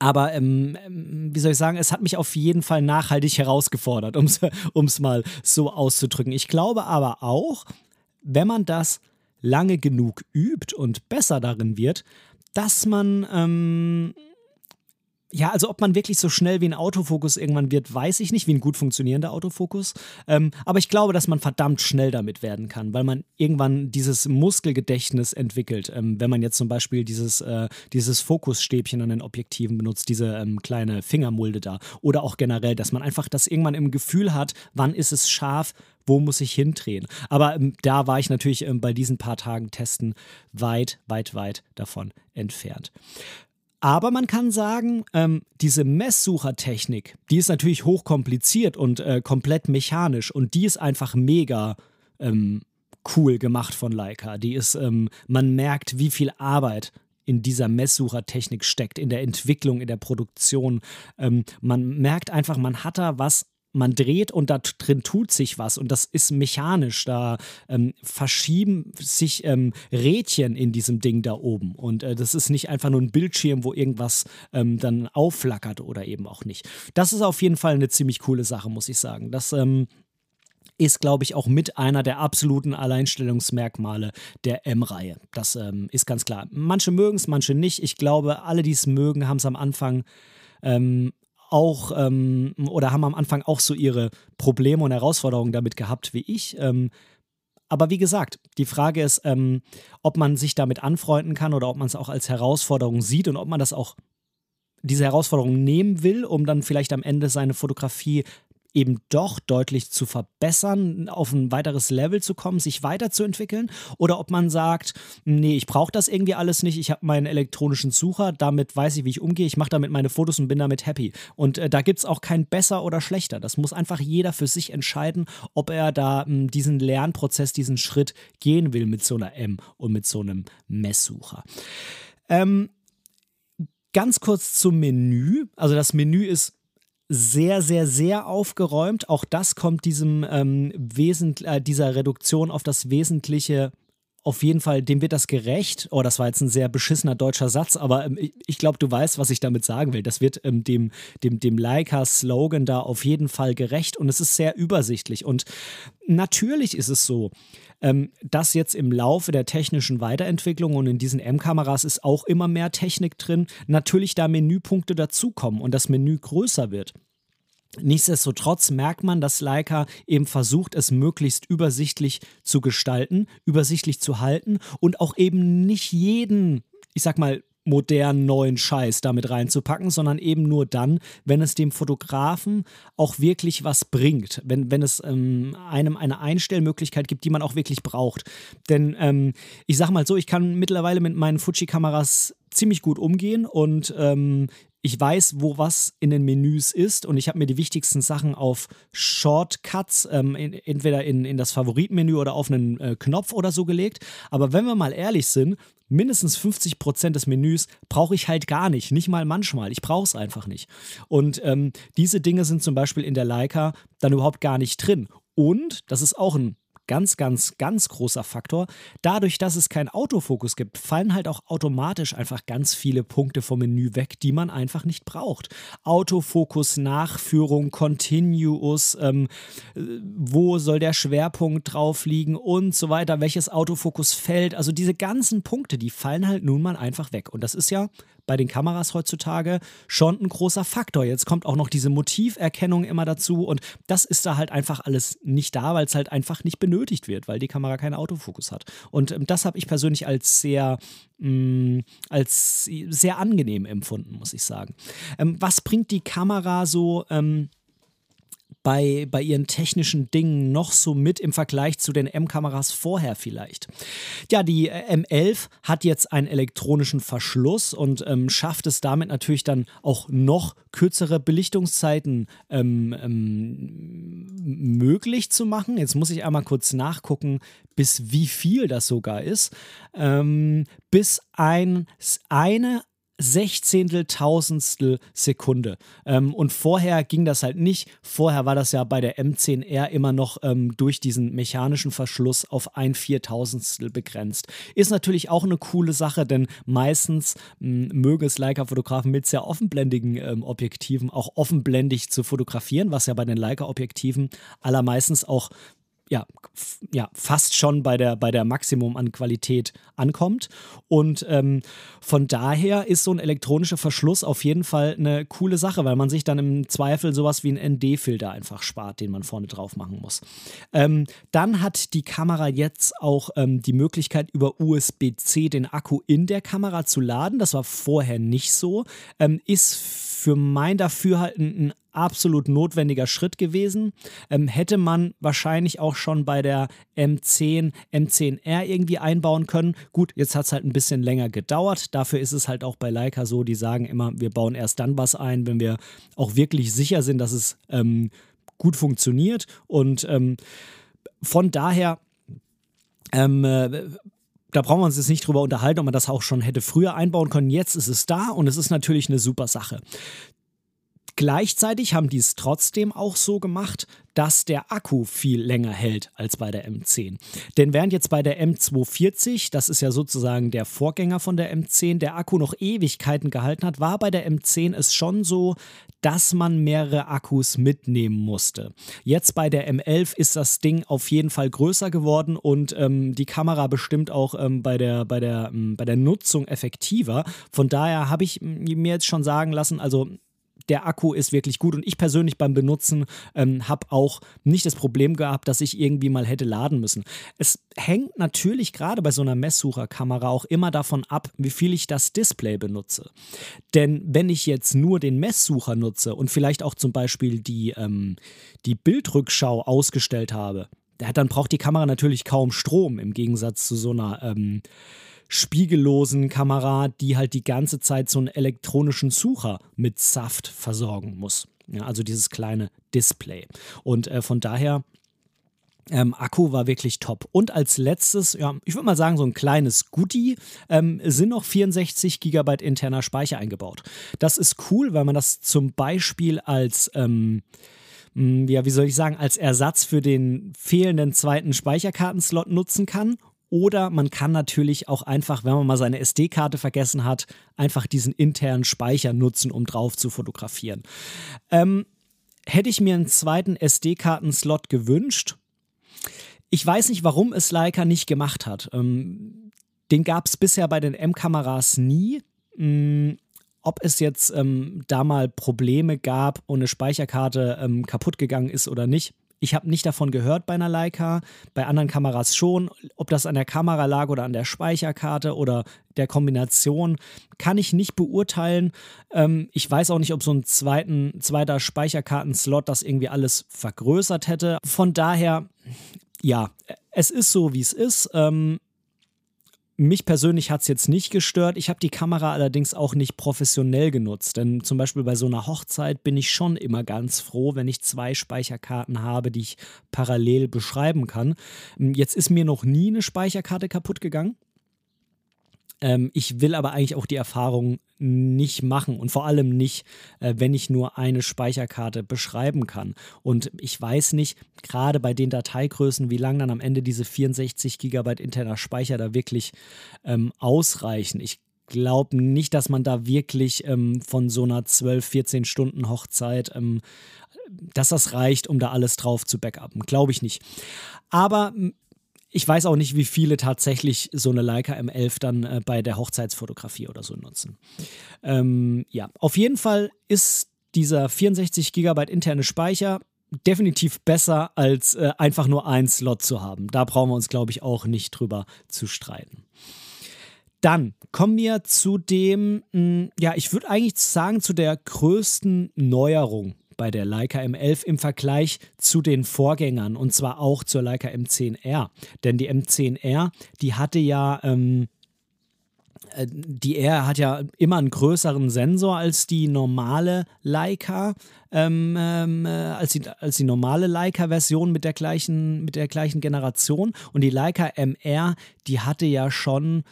aber ähm, ähm wie soll ich sagen, es hat mich auf jeden Fall nachhaltig herausgefordert, um es mal so auszudrücken. Ich glaube aber auch, wenn man das lange genug übt und besser darin wird, dass man ähm, ja, also ob man wirklich so schnell wie ein Autofokus irgendwann wird, weiß ich nicht, wie ein gut funktionierender Autofokus. Ähm, aber ich glaube, dass man verdammt schnell damit werden kann, weil man irgendwann dieses Muskelgedächtnis entwickelt. Ähm, wenn man jetzt zum Beispiel dieses, äh, dieses Fokusstäbchen an den Objektiven benutzt, diese ähm, kleine Fingermulde da. Oder auch generell, dass man einfach das irgendwann im Gefühl hat, wann ist es scharf, wo muss ich hindrehen. Aber ähm, da war ich natürlich ähm, bei diesen paar Tagen Testen weit, weit, weit davon entfernt. Aber man kann sagen, ähm, diese Messsuchertechnik, die ist natürlich hochkompliziert und äh, komplett mechanisch und die ist einfach mega ähm, cool gemacht von Leica. Die ist, ähm, man merkt, wie viel Arbeit in dieser Messsuchertechnik steckt, in der Entwicklung, in der Produktion. Ähm, man merkt einfach, man hat da was man dreht und da drin tut sich was und das ist mechanisch. Da ähm, verschieben sich ähm, Rädchen in diesem Ding da oben und äh, das ist nicht einfach nur ein Bildschirm, wo irgendwas ähm, dann aufflackert oder eben auch nicht. Das ist auf jeden Fall eine ziemlich coole Sache, muss ich sagen. Das ähm, ist, glaube ich, auch mit einer der absoluten Alleinstellungsmerkmale der M-Reihe. Das ähm, ist ganz klar. Manche mögen es, manche nicht. Ich glaube, alle, die es mögen, haben es am Anfang ähm, auch ähm, oder haben am Anfang auch so ihre Probleme und Herausforderungen damit gehabt wie ich. Ähm, aber wie gesagt, die Frage ist, ähm, ob man sich damit anfreunden kann oder ob man es auch als Herausforderung sieht und ob man das auch diese Herausforderung nehmen will, um dann vielleicht am Ende seine Fotografie eben doch deutlich zu verbessern, auf ein weiteres Level zu kommen, sich weiterzuentwickeln oder ob man sagt, nee, ich brauche das irgendwie alles nicht, ich habe meinen elektronischen Sucher, damit weiß ich, wie ich umgehe, ich mache damit meine Fotos und bin damit happy. Und äh, da gibt es auch kein besser oder schlechter. Das muss einfach jeder für sich entscheiden, ob er da mh, hm, diesen Lernprozess, diesen Schritt gehen will mit so einer M und mit so einem Messsucher. Ähm, ganz kurz zum Menü. Also das Menü ist sehr, sehr, sehr aufgeräumt. Auch das kommt diesem ähm, Wesent äh, dieser Reduktion auf das Wesentliche auf jeden Fall, dem wird das gerecht. Oh, das war jetzt ein sehr beschissener deutscher Satz, aber ähm, ich glaube, du weißt, was ich damit sagen will. Das wird ähm, dem, dem, dem Leica-Slogan da auf jeden Fall gerecht und es ist sehr übersichtlich. Und natürlich ist es so, ähm, dass jetzt im Laufe der technischen Weiterentwicklung und in diesen M-Kameras ist auch immer mehr Technik drin, natürlich da Menüpunkte dazukommen und das Menü größer wird. Nichtsdestotrotz merkt man, dass Leica eben versucht, es möglichst übersichtlich zu gestalten, übersichtlich zu halten und auch eben nicht jeden, ich sag mal, modernen neuen Scheiß damit reinzupacken, sondern eben nur dann, wenn es dem Fotografen auch wirklich was bringt, wenn, wenn es ähm, einem eine Einstellmöglichkeit gibt, die man auch wirklich braucht. Denn ähm, ich sag mal so, ich kann mittlerweile mit meinen Fuji-Kameras ziemlich gut umgehen und ähm, ich weiß, wo was in den Menüs ist und ich habe mir die wichtigsten Sachen auf Shortcuts, ähm, in, entweder in, in das Favoritenmenü oder auf einen äh, Knopf oder so gelegt. Aber wenn wir mal ehrlich sind, mindestens 50 Prozent des Menüs brauche ich halt gar nicht, nicht mal manchmal. Ich brauche es einfach nicht. Und ähm, diese Dinge sind zum Beispiel in der Leica dann überhaupt gar nicht drin. Und, das ist auch ein ganz, ganz, ganz großer Faktor. Dadurch, dass es keinen Autofokus gibt, fallen halt auch automatisch einfach ganz viele Punkte vom Menü weg, die man einfach nicht braucht. Autofokus, Nachführung, Continuous, ähm, wo soll der Schwerpunkt drauf liegen und so weiter, welches Autofokus fällt. Also diese ganzen Punkte, die fallen halt nun mal einfach weg. Und das ist ja bei den Kameras heutzutage schon ein großer Faktor. Jetzt kommt auch noch diese Motiverkennung immer dazu und das ist da halt einfach alles nicht da, weil es halt einfach nicht benötigt wird, weil die Kamera keinen Autofokus hat. Und ähm, das habe ich persönlich als sehr mh, mm, als sehr angenehm empfunden, muss ich sagen. Ähm, was bringt die Kamera so ähm, bei, bei ihren technischen Dingen noch so mit im Vergleich zu den M-Kameras vorher vielleicht? Ja, die äh, M11 hat jetzt einen elektronischen Verschluss und ähm, schafft es damit natürlich dann auch noch kürzere Belichtungszeiten ähm, ähm, möglich zu machen. Jetzt muss ich einmal kurz nachgucken, bis wie viel das sogar ist. Ähm, bis ein, eine Sechzehnteltausendstel Sekunde. Ähm, und vorher ging das halt nicht. Vorher war das ja bei der M10R immer noch ähm, durch diesen mechanischen Verschluss auf ein Viertausendstel begrenzt. Ist natürlich auch eine coole Sache, denn meistens mh, möge es Leica-Fotografen mit sehr offenblendigen ähm, Objektiven auch offenblendig zu fotografieren, was ja bei den Leica-Objektiven allermeistens auch ja, ja, fast schon bei der, bei der Maximum an Qualität ankommt. Und ähm, von daher ist so ein elektronischer Verschluss auf jeden Fall eine coole Sache, weil man sich dann im Zweifel sowas wie einen ND-Filter einfach spart, den man vorne drauf machen muss. Ähm, dann hat die Kamera jetzt auch ähm, die Möglichkeit, über USB-C den Akku in der Kamera zu laden. Das war vorher nicht so. Ähm, ist für mein Dafürhalten ein absolut notwendiger Schritt gewesen. Ähm, hätte man wahrscheinlich auch schon bei der M10, M10R irgendwie einbauen können. Gut, jetzt hat es halt ein bisschen länger gedauert. Dafür ist es halt auch bei Leica so, die sagen immer, wir bauen erst dann was ein, wenn wir auch wirklich sicher sind, dass es ähm, gut funktioniert. Und ähm, von daher ähm, äh, da brauchen wir uns jetzt nicht drüber unterhalten, ob man das auch schon hätte früher einbauen können. Jetzt ist es da und es ist natürlich eine super Sache. Gleichzeitig haben die es trotzdem auch so gemacht, dass der Akku viel länger hält als bei der M10. Denn während jetzt bei der M240, das ist ja sozusagen der Vorgänger von der M10, der Akku noch Ewigkeiten gehalten hat, war bei der M10 es schon so, dass man mehrere Akkus mitnehmen musste. Jetzt bei der M11 ist das Ding auf jeden Fall größer geworden und ähm, die Kamera bestimmt auch ähm, bei, der, bei, der, ähm, bei der Nutzung effektiver. Von daher habe ich mir jetzt schon sagen lassen, also der Akku ist wirklich gut und ich persönlich beim Benutzen ähm, habe auch nicht das Problem gehabt, dass ich irgendwie mal hätte laden müssen. Es hängt natürlich gerade bei so einer Messsucherkamera auch immer davon ab, wie viel ich das Display benutze. Denn wenn ich jetzt nur den Messsucher nutze und vielleicht auch zum Beispiel die, ähm, die Bildrückschau ausgestellt habe, dann braucht die Kamera natürlich kaum Strom im Gegensatz zu so einer ähm, spiegellosen Kamera, die halt die ganze Zeit so einen elektronischen Sucher mit Saft versorgen muss. Ja, also dieses kleine Display. Und äh, von daher ähm, Akku war wirklich top. Und als letztes, ja, ich würde mal sagen, so ein kleines Goodie, ähm, sind noch 64 GB interner Speicher eingebaut. Das ist cool, weil man das zum Beispiel als, ähm, ja, wie soll ich sagen, als Ersatz für den fehlenden zweiten Speicherkartenslot nutzen kann oder man kann natürlich auch einfach, wenn man mal seine SD-Karte vergessen hat, einfach diesen internen Speicher nutzen, um drauf zu fotografieren. Ähm, hätte ich mir einen zweiten SD-Karten-Slot gewünscht. Ich weiß nicht, warum es Leica nicht gemacht hat. Ähm, den gab es bisher bei den M-Kameras nie. Ähm, ob es jetzt ähm, da mal Probleme gab und eine Speicherkarte ähm, kaputt gegangen ist oder nicht, ich habe nicht davon gehört bei einer Leica, bei anderen Kameras schon. Ob das an der Kamera lag oder an der Speicherkarte oder der Kombination, kann ich nicht beurteilen. Ähm, ich weiß auch nicht, ob so ein zweiten, zweiter Speicherkartenslot das irgendwie alles vergrößert hätte. Von daher, ja, es ist so, wie es ist. Ähm, mich persönlich hat es jetzt nicht gestört. Ich habe die Kamera allerdings auch nicht professionell genutzt. Denn zum Beispiel bei so einer Hochzeit bin ich schon immer ganz froh, wenn ich zwei Speicherkarten habe, die ich parallel beschreiben kann. Jetzt ist mir noch nie eine Speicherkarte kaputt gegangen. Ähm, ich will aber eigentlich auch die Erfahrung nicht machen und vor allem nicht, äh, wenn ich nur eine Speicherkarte beschreiben kann. Und ich weiß nicht, gerade bei den Dateigrößen, wie lange dann am Ende diese 64 GB interner Speicher da wirklich ähm, ausreichen. Ich glaube nicht, dass man da wirklich ähm, von so einer 12, 14 Stunden Hochzeit, ähm, dass das reicht, um da alles drauf zu backuppen. Glaube ich nicht. Aber ich weiß auch nicht, wie viele tatsächlich so eine Leica M11 dann äh, bei der Hochzeitsfotografie oder so nutzen. Ähm, ja, auf jeden Fall ist dieser 64 GB interne Speicher definitiv besser als äh, einfach nur ein Slot zu haben. Da brauchen wir uns, glaube ich, auch nicht drüber zu streiten. Dann kommen wir zu dem, mh, hm, ja, ich würde eigentlich sagen, zu der größten Neuerung bei der Leica M11 im Vergleich zu den Vorgängern und zwar auch zur Leica M10R. Denn die M10R, die hatte ja. Ähm, äh, die R hat ja immer einen größeren Sensor als die normale Leica, ähm, ähm, äh, als, die, als die normale Leica-Version mit, der gleichen, mit der gleichen Generation. Und die Leica MR, die hatte ja schon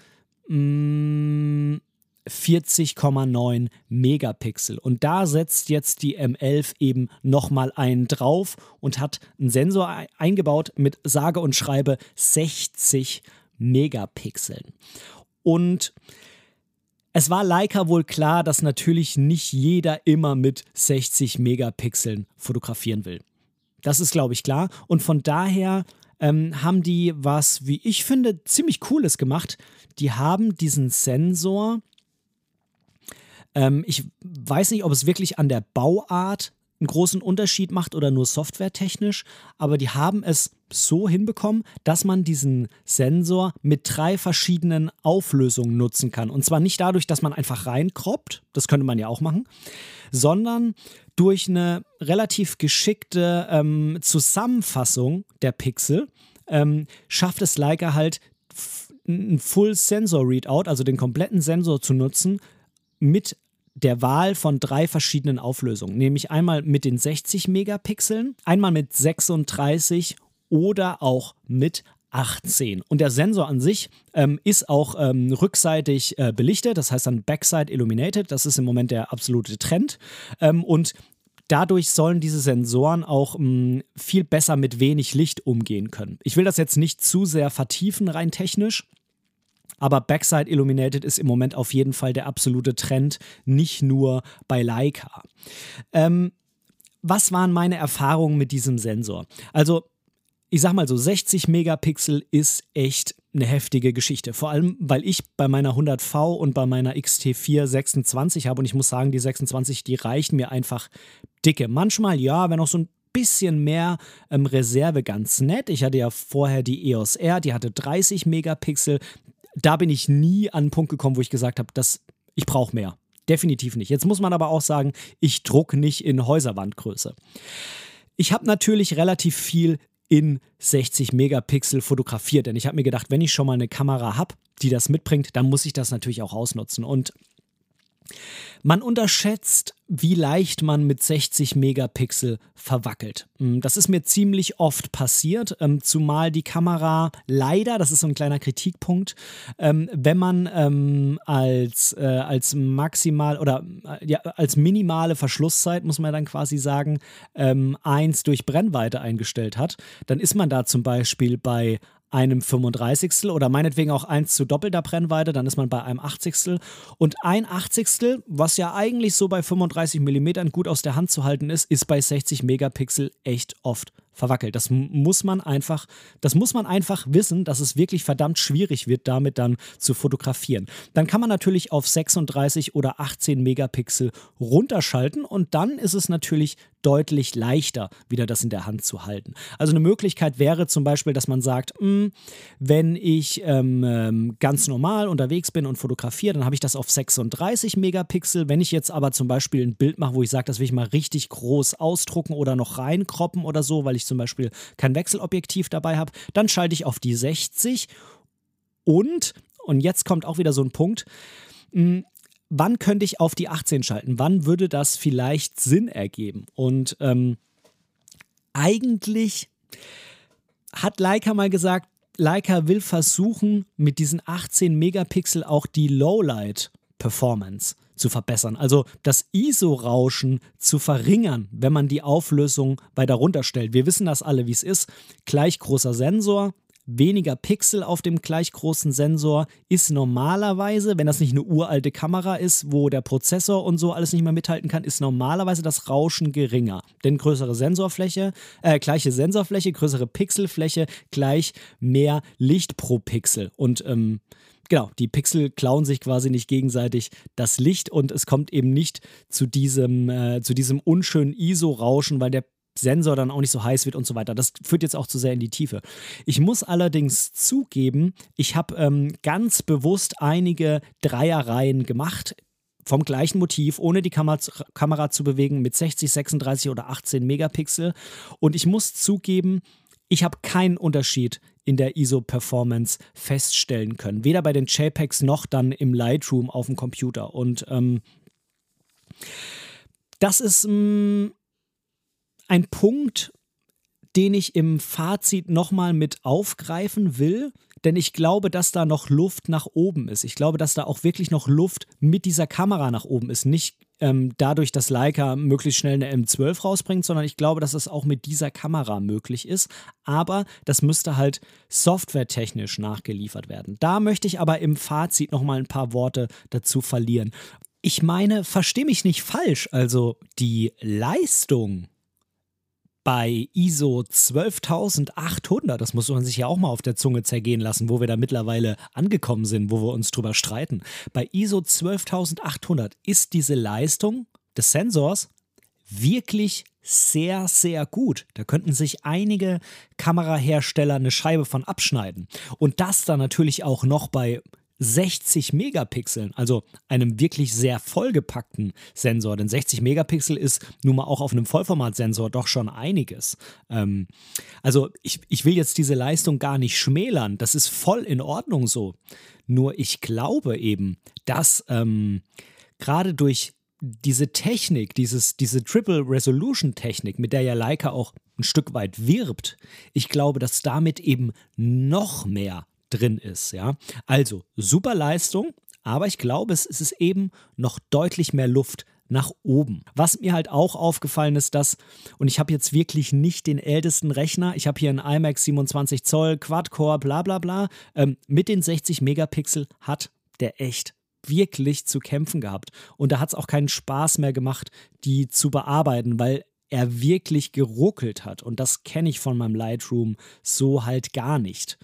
mh, mm, 40,9 Megapixel. Und da setzt jetzt die M11 eben nochmal einen drauf und hat einen Sensor eingebaut mit sage und schreibe 60 Megapixeln. Und es war Leica wohl klar, dass natürlich nicht jeder immer mit 60 Megapixeln fotografieren will. Das ist, glaube ich, klar. Und von daher ähm, haben die was, wie ich finde, ziemlich Cooles gemacht. Die haben diesen Sensor ähm, ich weiß nicht, ob es wirklich an der Bauart einen großen Unterschied macht oder nur softwaretechnisch, aber die haben es so hinbekommen, dass man diesen Sensor mit drei verschiedenen Auflösungen nutzen kann. Und zwar nicht dadurch, dass man einfach reinkroppt, das könnte man ja auch machen, sondern durch eine relativ geschickte ähm, Zusammenfassung der Pixel ähm, schafft es Leica halt, ein Full Sensor Readout, also den kompletten Sensor zu nutzen, mit der Wahl von drei verschiedenen Auflösungen, nämlich einmal mit den 60 Megapixeln, einmal mit 36 oder auch mit 18. Und der Sensor an sich ähm, ist auch ähm, rückseitig äh, belichtet, das heißt dann Backside Illuminated, das ist im Moment der absolute Trend. Ähm, und dadurch sollen diese Sensoren auch mh, mm, viel besser mit wenig Licht umgehen können. Ich will das jetzt nicht zu sehr vertiefen, rein technisch. Aber Backside Illuminated ist im Moment auf jeden Fall der absolute Trend, nicht nur bei Leica. Ähm, was waren meine Erfahrungen mit diesem Sensor? Also, ich sag mal so, 60 Megapixel ist echt eine heftige Geschichte. Vor allem, weil ich bei meiner 100V und bei meiner XT4 26 habe und ich muss sagen, die 26, die reichen mir einfach dicke. Manchmal ja, wenn auch so ein bisschen mehr ähm, Reserve ganz nett. Ich hatte ja vorher die EOS R, die hatte 30 Megapixel. Da bin ich nie an einen Punkt gekommen, wo ich gesagt habe, dass ich brauche mehr. Definitiv nicht. Jetzt muss man aber auch sagen, ich drucke nicht in Häuserwandgröße. Ich habe natürlich relativ viel in 60 Megapixel fotografiert, denn ich habe mir gedacht, wenn ich schon mal eine Kamera habe, die das mitbringt, dann muss ich das natürlich auch ausnutzen. Und man unterschätzt, wie leicht man mit 60 Megapixel verwackelt. Hm, das ist mir ziemlich oft passiert, ähm, zumal die Kamera leider, das ist so ein kleiner Kritikpunkt, ähm, wenn man ähm, als, äh, als maximal oder äh, ja, als minimale Verschlusszeit, muss man dann quasi sagen, 1 durch Brennweite eingestellt hat, dann ist man da zum Beispiel bei einem 35. oder meinetwegen auch 1 zu doppelter Brennweite, dann ist man bei einem 80. Und ein 80. was ja eigentlich so bei 35 mm gut aus der Hand zu halten ist, ist bei 60 Megapixel echt oft verwackelt. Das muss man einfach, das muss man einfach wissen, dass es wirklich verdammt schwierig wird, damit dann zu fotografieren. Dann kann man natürlich auf 36 oder 18 Megapixel runterschalten und dann ist es natürlich deutlich leichter, wieder das in der Hand zu halten. Also eine Möglichkeit wäre zum Beispiel, dass man sagt, mh, hm, wenn ich ähm, ähm, ganz normal unterwegs bin und fotografiere, dann habe ich das auf 36 Megapixel. Wenn ich jetzt aber zum Beispiel ein Bild mache, wo ich sage, das will ich mal richtig groß ausdrucken oder noch reinkroppen oder so, weil ich zum Beispiel kein Wechselobjektiv dabei habe, dann schalte ich auf die 60 und, und jetzt kommt auch wieder so ein Punkt, mh, hm, wann könnte ich auf die 18 schalten? Wann würde das vielleicht Sinn ergeben? Und ähm, eigentlich hat Leica mal gesagt, Leica will versuchen, mit diesen 18 Megapixel auch die Lowlight Performance zu verbessern. Also das ISO-Rauschen zu verringern, wenn man die Auflösung weiter runterstellt. Wir wissen das alle, wie es ist. Gleich großer Sensor, weniger Pixel auf dem gleich großen Sensor ist normalerweise, wenn das nicht eine uralte Kamera ist, wo der Prozessor und so alles nicht mehr mithalten kann, ist normalerweise das Rauschen geringer. Denn größere Sensorfläche, äh, gleiche Sensorfläche, größere Pixelfläche, gleich mehr Licht pro Pixel. Und ähm, genau, die Pixel klauen sich quasi nicht gegenseitig das Licht und es kommt eben nicht zu diesem, äh, zu diesem unschönen ISO-Rauschen, weil der Sensor dann auch nicht so heiß wird und so weiter. Das führt jetzt auch zu sehr in die Tiefe. Ich muss allerdings zugeben, ich habe ähm, ganz bewusst einige Dreierreihen gemacht vom gleichen Motiv, ohne die Kamera, Kamera zu bewegen, mit 60, 36 oder 18 Megapixel. Und ich muss zugeben, ich habe keinen Unterschied in der ISO-Performance feststellen können. Weder bei den JPEGs noch dann im Lightroom auf dem Computer. Und ähm, das ist mh, mm, ein Punkt, den ich im Fazit nochmal mit aufgreifen will, denn ich glaube, dass da noch Luft nach oben ist. Ich glaube, dass da auch wirklich noch Luft mit dieser Kamera nach oben ist. Nicht ähm, dadurch, dass Leica möglichst schnell eine M12 rausbringt, sondern ich glaube, dass das auch mit dieser Kamera möglich ist. Aber das müsste halt softwaretechnisch nachgeliefert werden. Da möchte ich aber im Fazit nochmal ein paar Worte dazu verlieren. Ich meine, verstehe mich nicht falsch, also die Leistung bei ISO 12800, das muss man sich ja auch mal auf der Zunge zergehen lassen, wo wir da mittlerweile angekommen sind, wo wir uns drüber streiten. Bei ISO 12800 ist diese Leistung des Sensors wirklich sehr, sehr gut. Da könnten sich einige Kamerahersteller eine Scheibe von abschneiden. Und das dann natürlich auch noch bei 60 Megapixeln, also einem wirklich sehr vollgepackten Sensor. Denn 60 Megapixel ist nun mal auch auf einem Vollformatsensor doch schon einiges. Ähm, also ich, ich will jetzt diese Leistung gar nicht schmälern. Das ist voll in Ordnung so. Nur ich glaube eben, dass ähm, gerade durch diese Technik, dieses, diese Triple Resolution Technik, mit der ja Leica auch ein Stück weit wirbt, ich glaube, dass damit eben noch mehr drin ist. Ja? Also super Leistung, aber ich glaube, es ist eben noch deutlich mehr Luft nach oben. Was mir halt auch aufgefallen ist, dass, und ich habe jetzt wirklich nicht den ältesten Rechner, ich habe hier einen iMac 27 Zoll, Quad-Core, bla bla bla, ähm, mit den 60 Megapixel hat der echt wirklich zu kämpfen gehabt. Und da hat es auch keinen Spaß mehr gemacht, die zu bearbeiten, weil er wirklich geruckelt hat. Und das kenne ich von meinem Lightroom so halt gar nicht.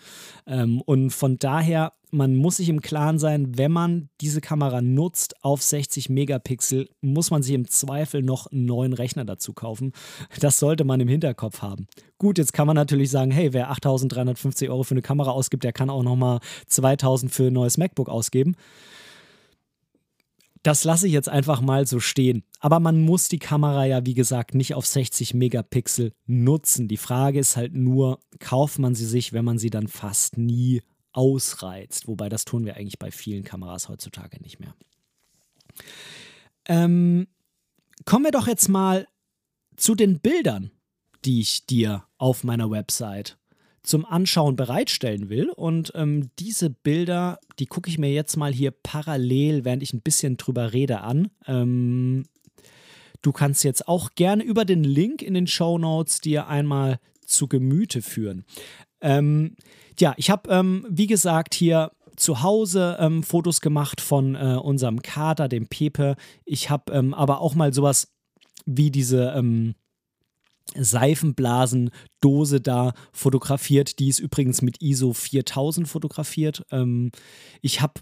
Ähm, und von daher, man muss sich im Klaren sein, wenn man diese Kamera nutzt auf 60 Megapixel, muss man sich im Zweifel noch einen neuen Rechner dazu kaufen. Das sollte man im Hinterkopf haben. Gut, jetzt kann man natürlich sagen, hey, wer 8.350 Euro für eine Kamera ausgibt, der kann auch nochmal 2.000 für ein neues MacBook ausgeben. Das lasse ich jetzt einfach mal so stehen. Aber man muss die Kamera ja, wie gesagt, nicht auf 60 Megapixel nutzen. Die Frage ist halt nur, kauft man sie sich, wenn man sie dann fast nie ausreizt? Wobei das tun wir eigentlich bei vielen Kameras heutzutage nicht mehr. Ähm, kommen wir doch jetzt mal zu den Bildern, die ich dir auf meiner Website zum Anschauen bereitstellen will. Und ähm, diese Bilder, die gucke ich mir jetzt mal hier parallel, während ich ein bisschen drüber rede, an. Ähm, du kannst jetzt auch gerne über den Link in den Show Notes dir einmal zu Gemüte führen. Ähm, ja, ich habe, ähm, wie gesagt, hier zu Hause ähm, Fotos gemacht von äh, unserem Kater, dem Pepe. Ich habe ähm, aber auch mal sowas wie diese ähm, Seifenblasendose da fotografiert. Die ist übrigens mit ISO 4000 fotografiert. Ähm, ich habe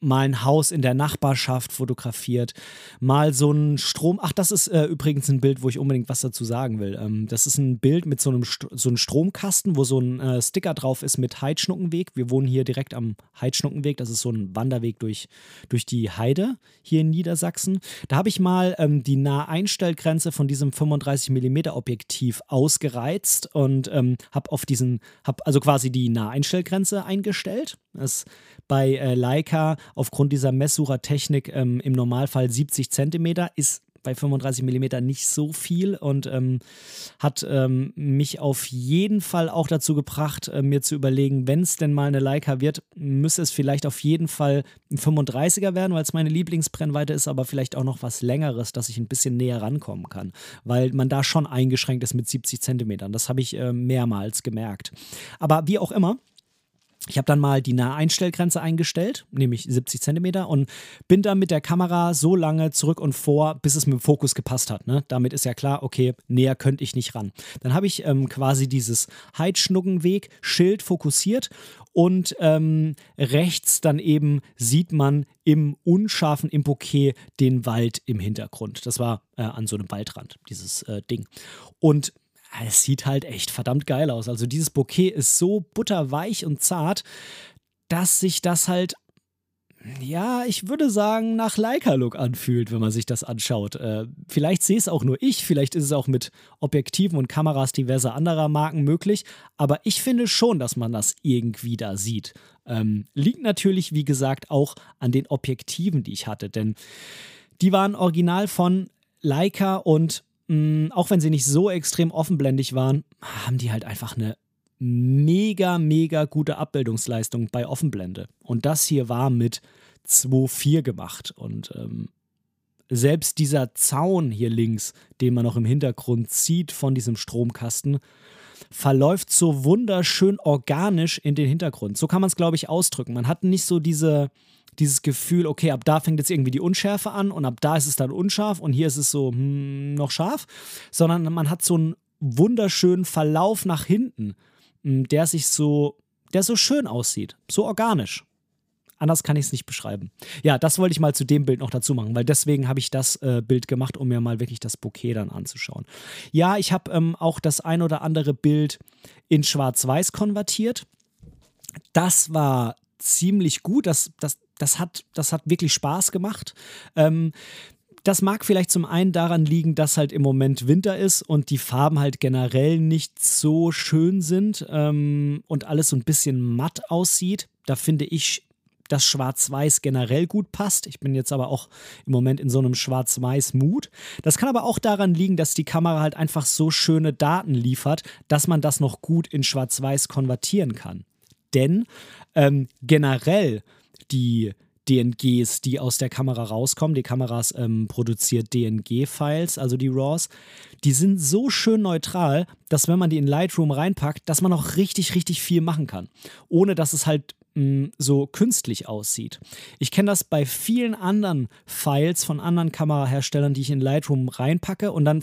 mal ein Haus in der Nachbarschaft fotografiert, mal so ein Strom. Ach, das ist äh, übrigens ein Bild, wo ich unbedingt was dazu sagen will. Ähm, das ist ein Bild mit so einem, St so einem Stromkasten, wo so ein äh, Sticker drauf ist mit Heidschnuckenweg. Wir wohnen hier direkt am Heidschnuckenweg. Das ist so ein Wanderweg durch, durch die Heide hier in Niedersachsen. Da habe ich mal ähm, die Naheinstellgrenze von diesem 35 mm Objektiv ausgereizt und ähm, habe auf diesen, habe also quasi die Naheinstellgrenze eingestellt. Das bei äh, Leica aufgrund dieser Messsuchertechnik ähm, im Normalfall 70 cm, ist bei 35 mm nicht so viel und ähm, hat ähm, mich auf jeden Fall auch dazu gebracht, äh, mir zu überlegen, wenn es denn mal eine Leica wird, müsste es vielleicht auf jeden Fall ein 35er werden, weil es meine Lieblingsbrennweite ist, aber vielleicht auch noch was Längeres, dass ich ein bisschen näher rankommen kann, weil man da schon eingeschränkt ist mit 70 cm. Das habe ich äh, mehrmals gemerkt. Aber wie auch immer, ich habe dann mal die Naheinstellgrenze eingestellt, nämlich 70 cm, und bin dann mit der Kamera so lange zurück und vor, bis es mit dem Fokus gepasst hat. Ne? Damit ist ja klar, okay, näher könnte ich nicht ran. Dann habe ich ähm, quasi dieses Heidschnuggenweg-Schild fokussiert und ähm, rechts dann eben sieht man im unscharfen Impoquet den Wald im Hintergrund. Das war äh, an so einem Waldrand, dieses äh, Ding. Und es sieht halt echt verdammt geil aus. Also dieses Bouquet ist so butterweich und zart, dass sich das halt, ja, ich würde sagen, nach Leica-Look anfühlt, wenn man sich das anschaut. Äh, vielleicht sehe es auch nur ich, vielleicht ist es auch mit Objektiven und Kameras diverser anderer Marken möglich, aber ich finde schon, dass man das irgendwie da sieht. Ähm, liegt natürlich, wie gesagt, auch an den Objektiven, die ich hatte, denn die waren original von Leica und mh, mm, auch wenn sie nicht so extrem offenblendig waren, haben die halt einfach eine mega, mega gute Abbildungsleistung bei Offenblende. Und das hier war mit 2.4 gemacht. Und ähm, selbst dieser Zaun hier links, den man noch im Hintergrund sieht von diesem Stromkasten, verläuft so wunderschön organisch in den Hintergrund. So kann man es, glaube ich, ausdrücken. Man hat nicht so diese, dieses Gefühl, okay, ab da fängt jetzt irgendwie die Unschärfe an und ab da ist es dann unscharf und hier ist es so hm, noch scharf, sondern man hat so einen wunderschönen Verlauf nach hinten, hm, der sich so, der so schön aussieht, so organisch. Anders kann ich es nicht beschreiben. Ja, das wollte ich mal zu dem Bild noch dazu machen, weil deswegen habe ich das äh, Bild gemacht, um mir mal wirklich das Bouquet dann anzuschauen. Ja, ich habe ähm, auch das ein oder andere Bild in Schwarz-Weiß konvertiert. Das war ziemlich gut. Das, das, das, hat, das hat wirklich Spaß gemacht. Ähm, das mag vielleicht zum einen daran liegen, dass halt im Moment Winter ist und die Farben halt generell nicht so schön sind ähm, und alles so ein bisschen matt aussieht. Da finde ich, dass Schwarz-Weiß generell gut passt. Ich bin jetzt aber auch im Moment in so einem Schwarz-Weiß-Mut. Das kann aber auch daran liegen, dass die Kamera halt einfach so schöne Daten liefert, dass man das noch gut in Schwarz-Weiß konvertieren kann. Denn ähm, generell die DNGs, die aus der Kamera rauskommen. Die Kameras ähm, produziert DNG-Files, also die RAWs. Die sind so schön neutral, dass wenn man die in Lightroom reinpackt, dass man auch richtig, richtig viel machen kann. Ohne dass es halt mm, so künstlich aussieht. Ich kenne das bei vielen anderen Files von anderen Kameraherstellern, die ich in Lightroom reinpacke und dann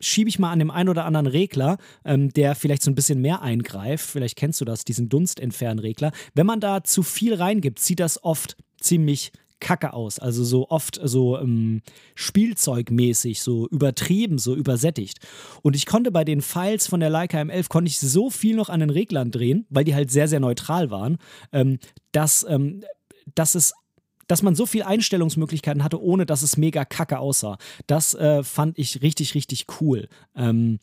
schiebe ich mal an dem einen oder anderen Regler, ähm, der vielleicht so ein bisschen mehr eingreift. Vielleicht kennst du das, diesen Dunstentfernregler. Wenn man da zu viel reingibt, sieht das oft ziemlich kacke aus. Also so oft so ähm, spielzeugmäßig, so übertrieben, so übersättigt. Und ich konnte bei den Files von der Leica M11 konnte ich so viel noch an den Reglern drehen, weil die halt sehr, sehr neutral waren, ähm, dass, ähm, dass es dass man so viele Einstellungsmöglichkeiten hatte, ohne dass es mega kacke aussah. Das äh, fand ich richtig, richtig cool. Ähm,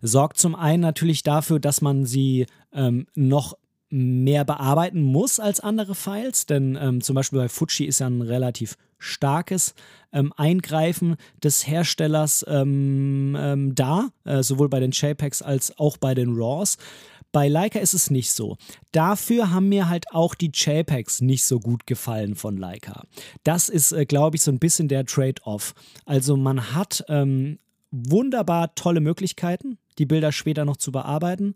sorgt zum einen natürlich dafür, dass man sie ähm, noch mehr bearbeiten muss als andere Files, denn ähm, zum Beispiel bei Fuji ist ja ein relativ starkes ähm, Eingreifen des Herstellers ähm, ähm da, äh, sowohl bei den JPEGs als auch bei den RAWs. Bei Leica ist es nicht so. Dafür haben mir halt auch die JPEGs nicht so gut gefallen von Leica. Das ist, äh, glaube ich, so ein bisschen der Trade-off. Also man hat ähm, wunderbar tolle Möglichkeiten, die Bilder später noch zu bearbeiten.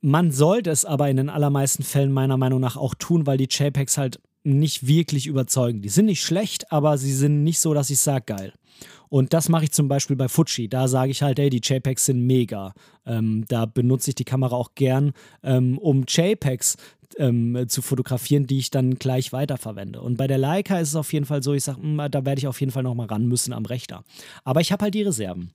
Man sollte es aber in den allermeisten Fällen meiner Meinung nach auch tun, weil die JPEGs halt nicht wirklich überzeugen. Die sind nicht schlecht, aber sie sind nicht so, dass ich sage, geil. Und das mache ich zum Beispiel bei Fuji. Da sage ich halt, ey, die JPEGs sind mega. Ähm, da benutze ich die Kamera auch gern, ähm, um JPEGs ähm, zu fotografieren, die ich dann gleich weiterverwende. Und bei der Leica ist es auf jeden Fall so, ich sage, hm, da werde ich auf jeden Fall nochmal ran müssen am Rechner. Aber ich habe halt die Reserven.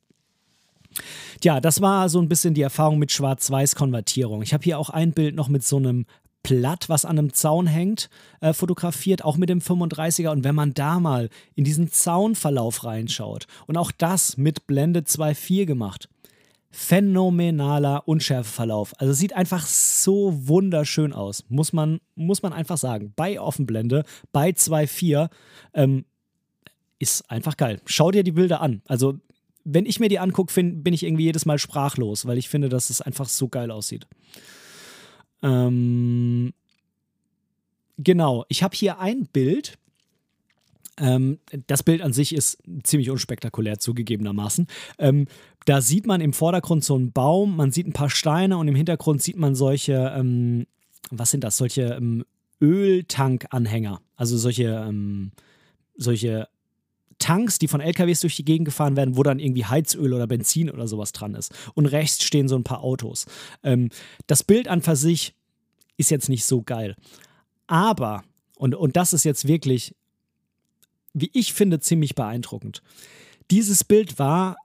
Tja, das war so ein bisschen die Erfahrung mit Schwarz-Weiß-Konvertierung. Ich habe hier auch ein Bild noch mit so einem Platt, was an einem Zaun hängt, äh, fotografiert, auch mit dem 35er. Und wenn man da mal in diesen Zaunverlauf reinschaut und auch das mit Blende 2.4 gemacht, phänomenaler Unschärfeverlauf. Also sieht einfach so wunderschön aus, muss man, muss man einfach sagen. Bei Offenblende, bei 2.4 ähm, ist einfach geil. Schau dir die Bilder an. Also wenn ich mir die angucke, bin ich irgendwie jedes Mal sprachlos, weil ich finde, dass es einfach so geil aussieht. Ähm, genau, ich habe hier ein Bild. Ähm, das Bild an sich ist ziemlich unspektakulär zugegebenermaßen. Ähm, da sieht man im Vordergrund so einen Baum, man sieht ein paar Steine und im Hintergrund sieht man solche, ähm, was sind das, solche ähm, Öltankanhänger. Also solche, ähm, solche Tanks, die von LKWs durch die Gegend gefahren werden, wo dann irgendwie Heizöl oder Benzin oder sowas dran ist. Und rechts stehen so ein paar Autos. Ähm, das Bild an für sich ist jetzt nicht so geil. Aber, und, und das ist jetzt wirklich, wie ich finde, ziemlich beeindruckend. Dieses Bild war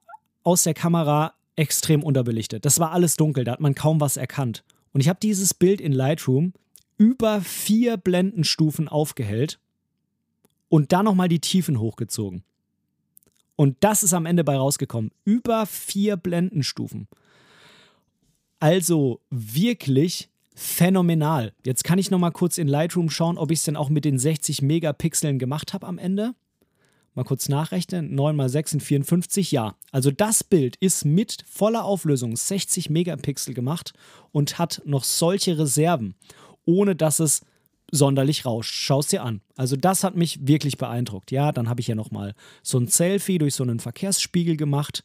aus der Kamera extrem unterbelichtet. Das war alles dunkel, da hat man kaum was erkannt. Und ich habe dieses Bild in Lightroom über vier Blendenstufen aufgehellt und dann nochmal die Tiefen hochgezogen. Und das ist am Ende bei rausgekommen. Über vier Blendenstufen. Also wirklich phänomenal. Jetzt kann ich nochmal kurz in Lightroom schauen, ob ich es denn auch mit den 60 Megapixeln gemacht habe am Ende. Mal kurz nachrechnen. 9 mal 6 sind 54. Ja, also das Bild ist mit voller Auflösung 60 Megapixel gemacht und hat noch solche Reserven, ohne dass es sonderlich rauscht. Schau es dir an. Also das hat mich wirklich beeindruckt. Ja, dann habe ich ja nochmal so ein Selfie durch so einen Verkehrsspiegel gemacht.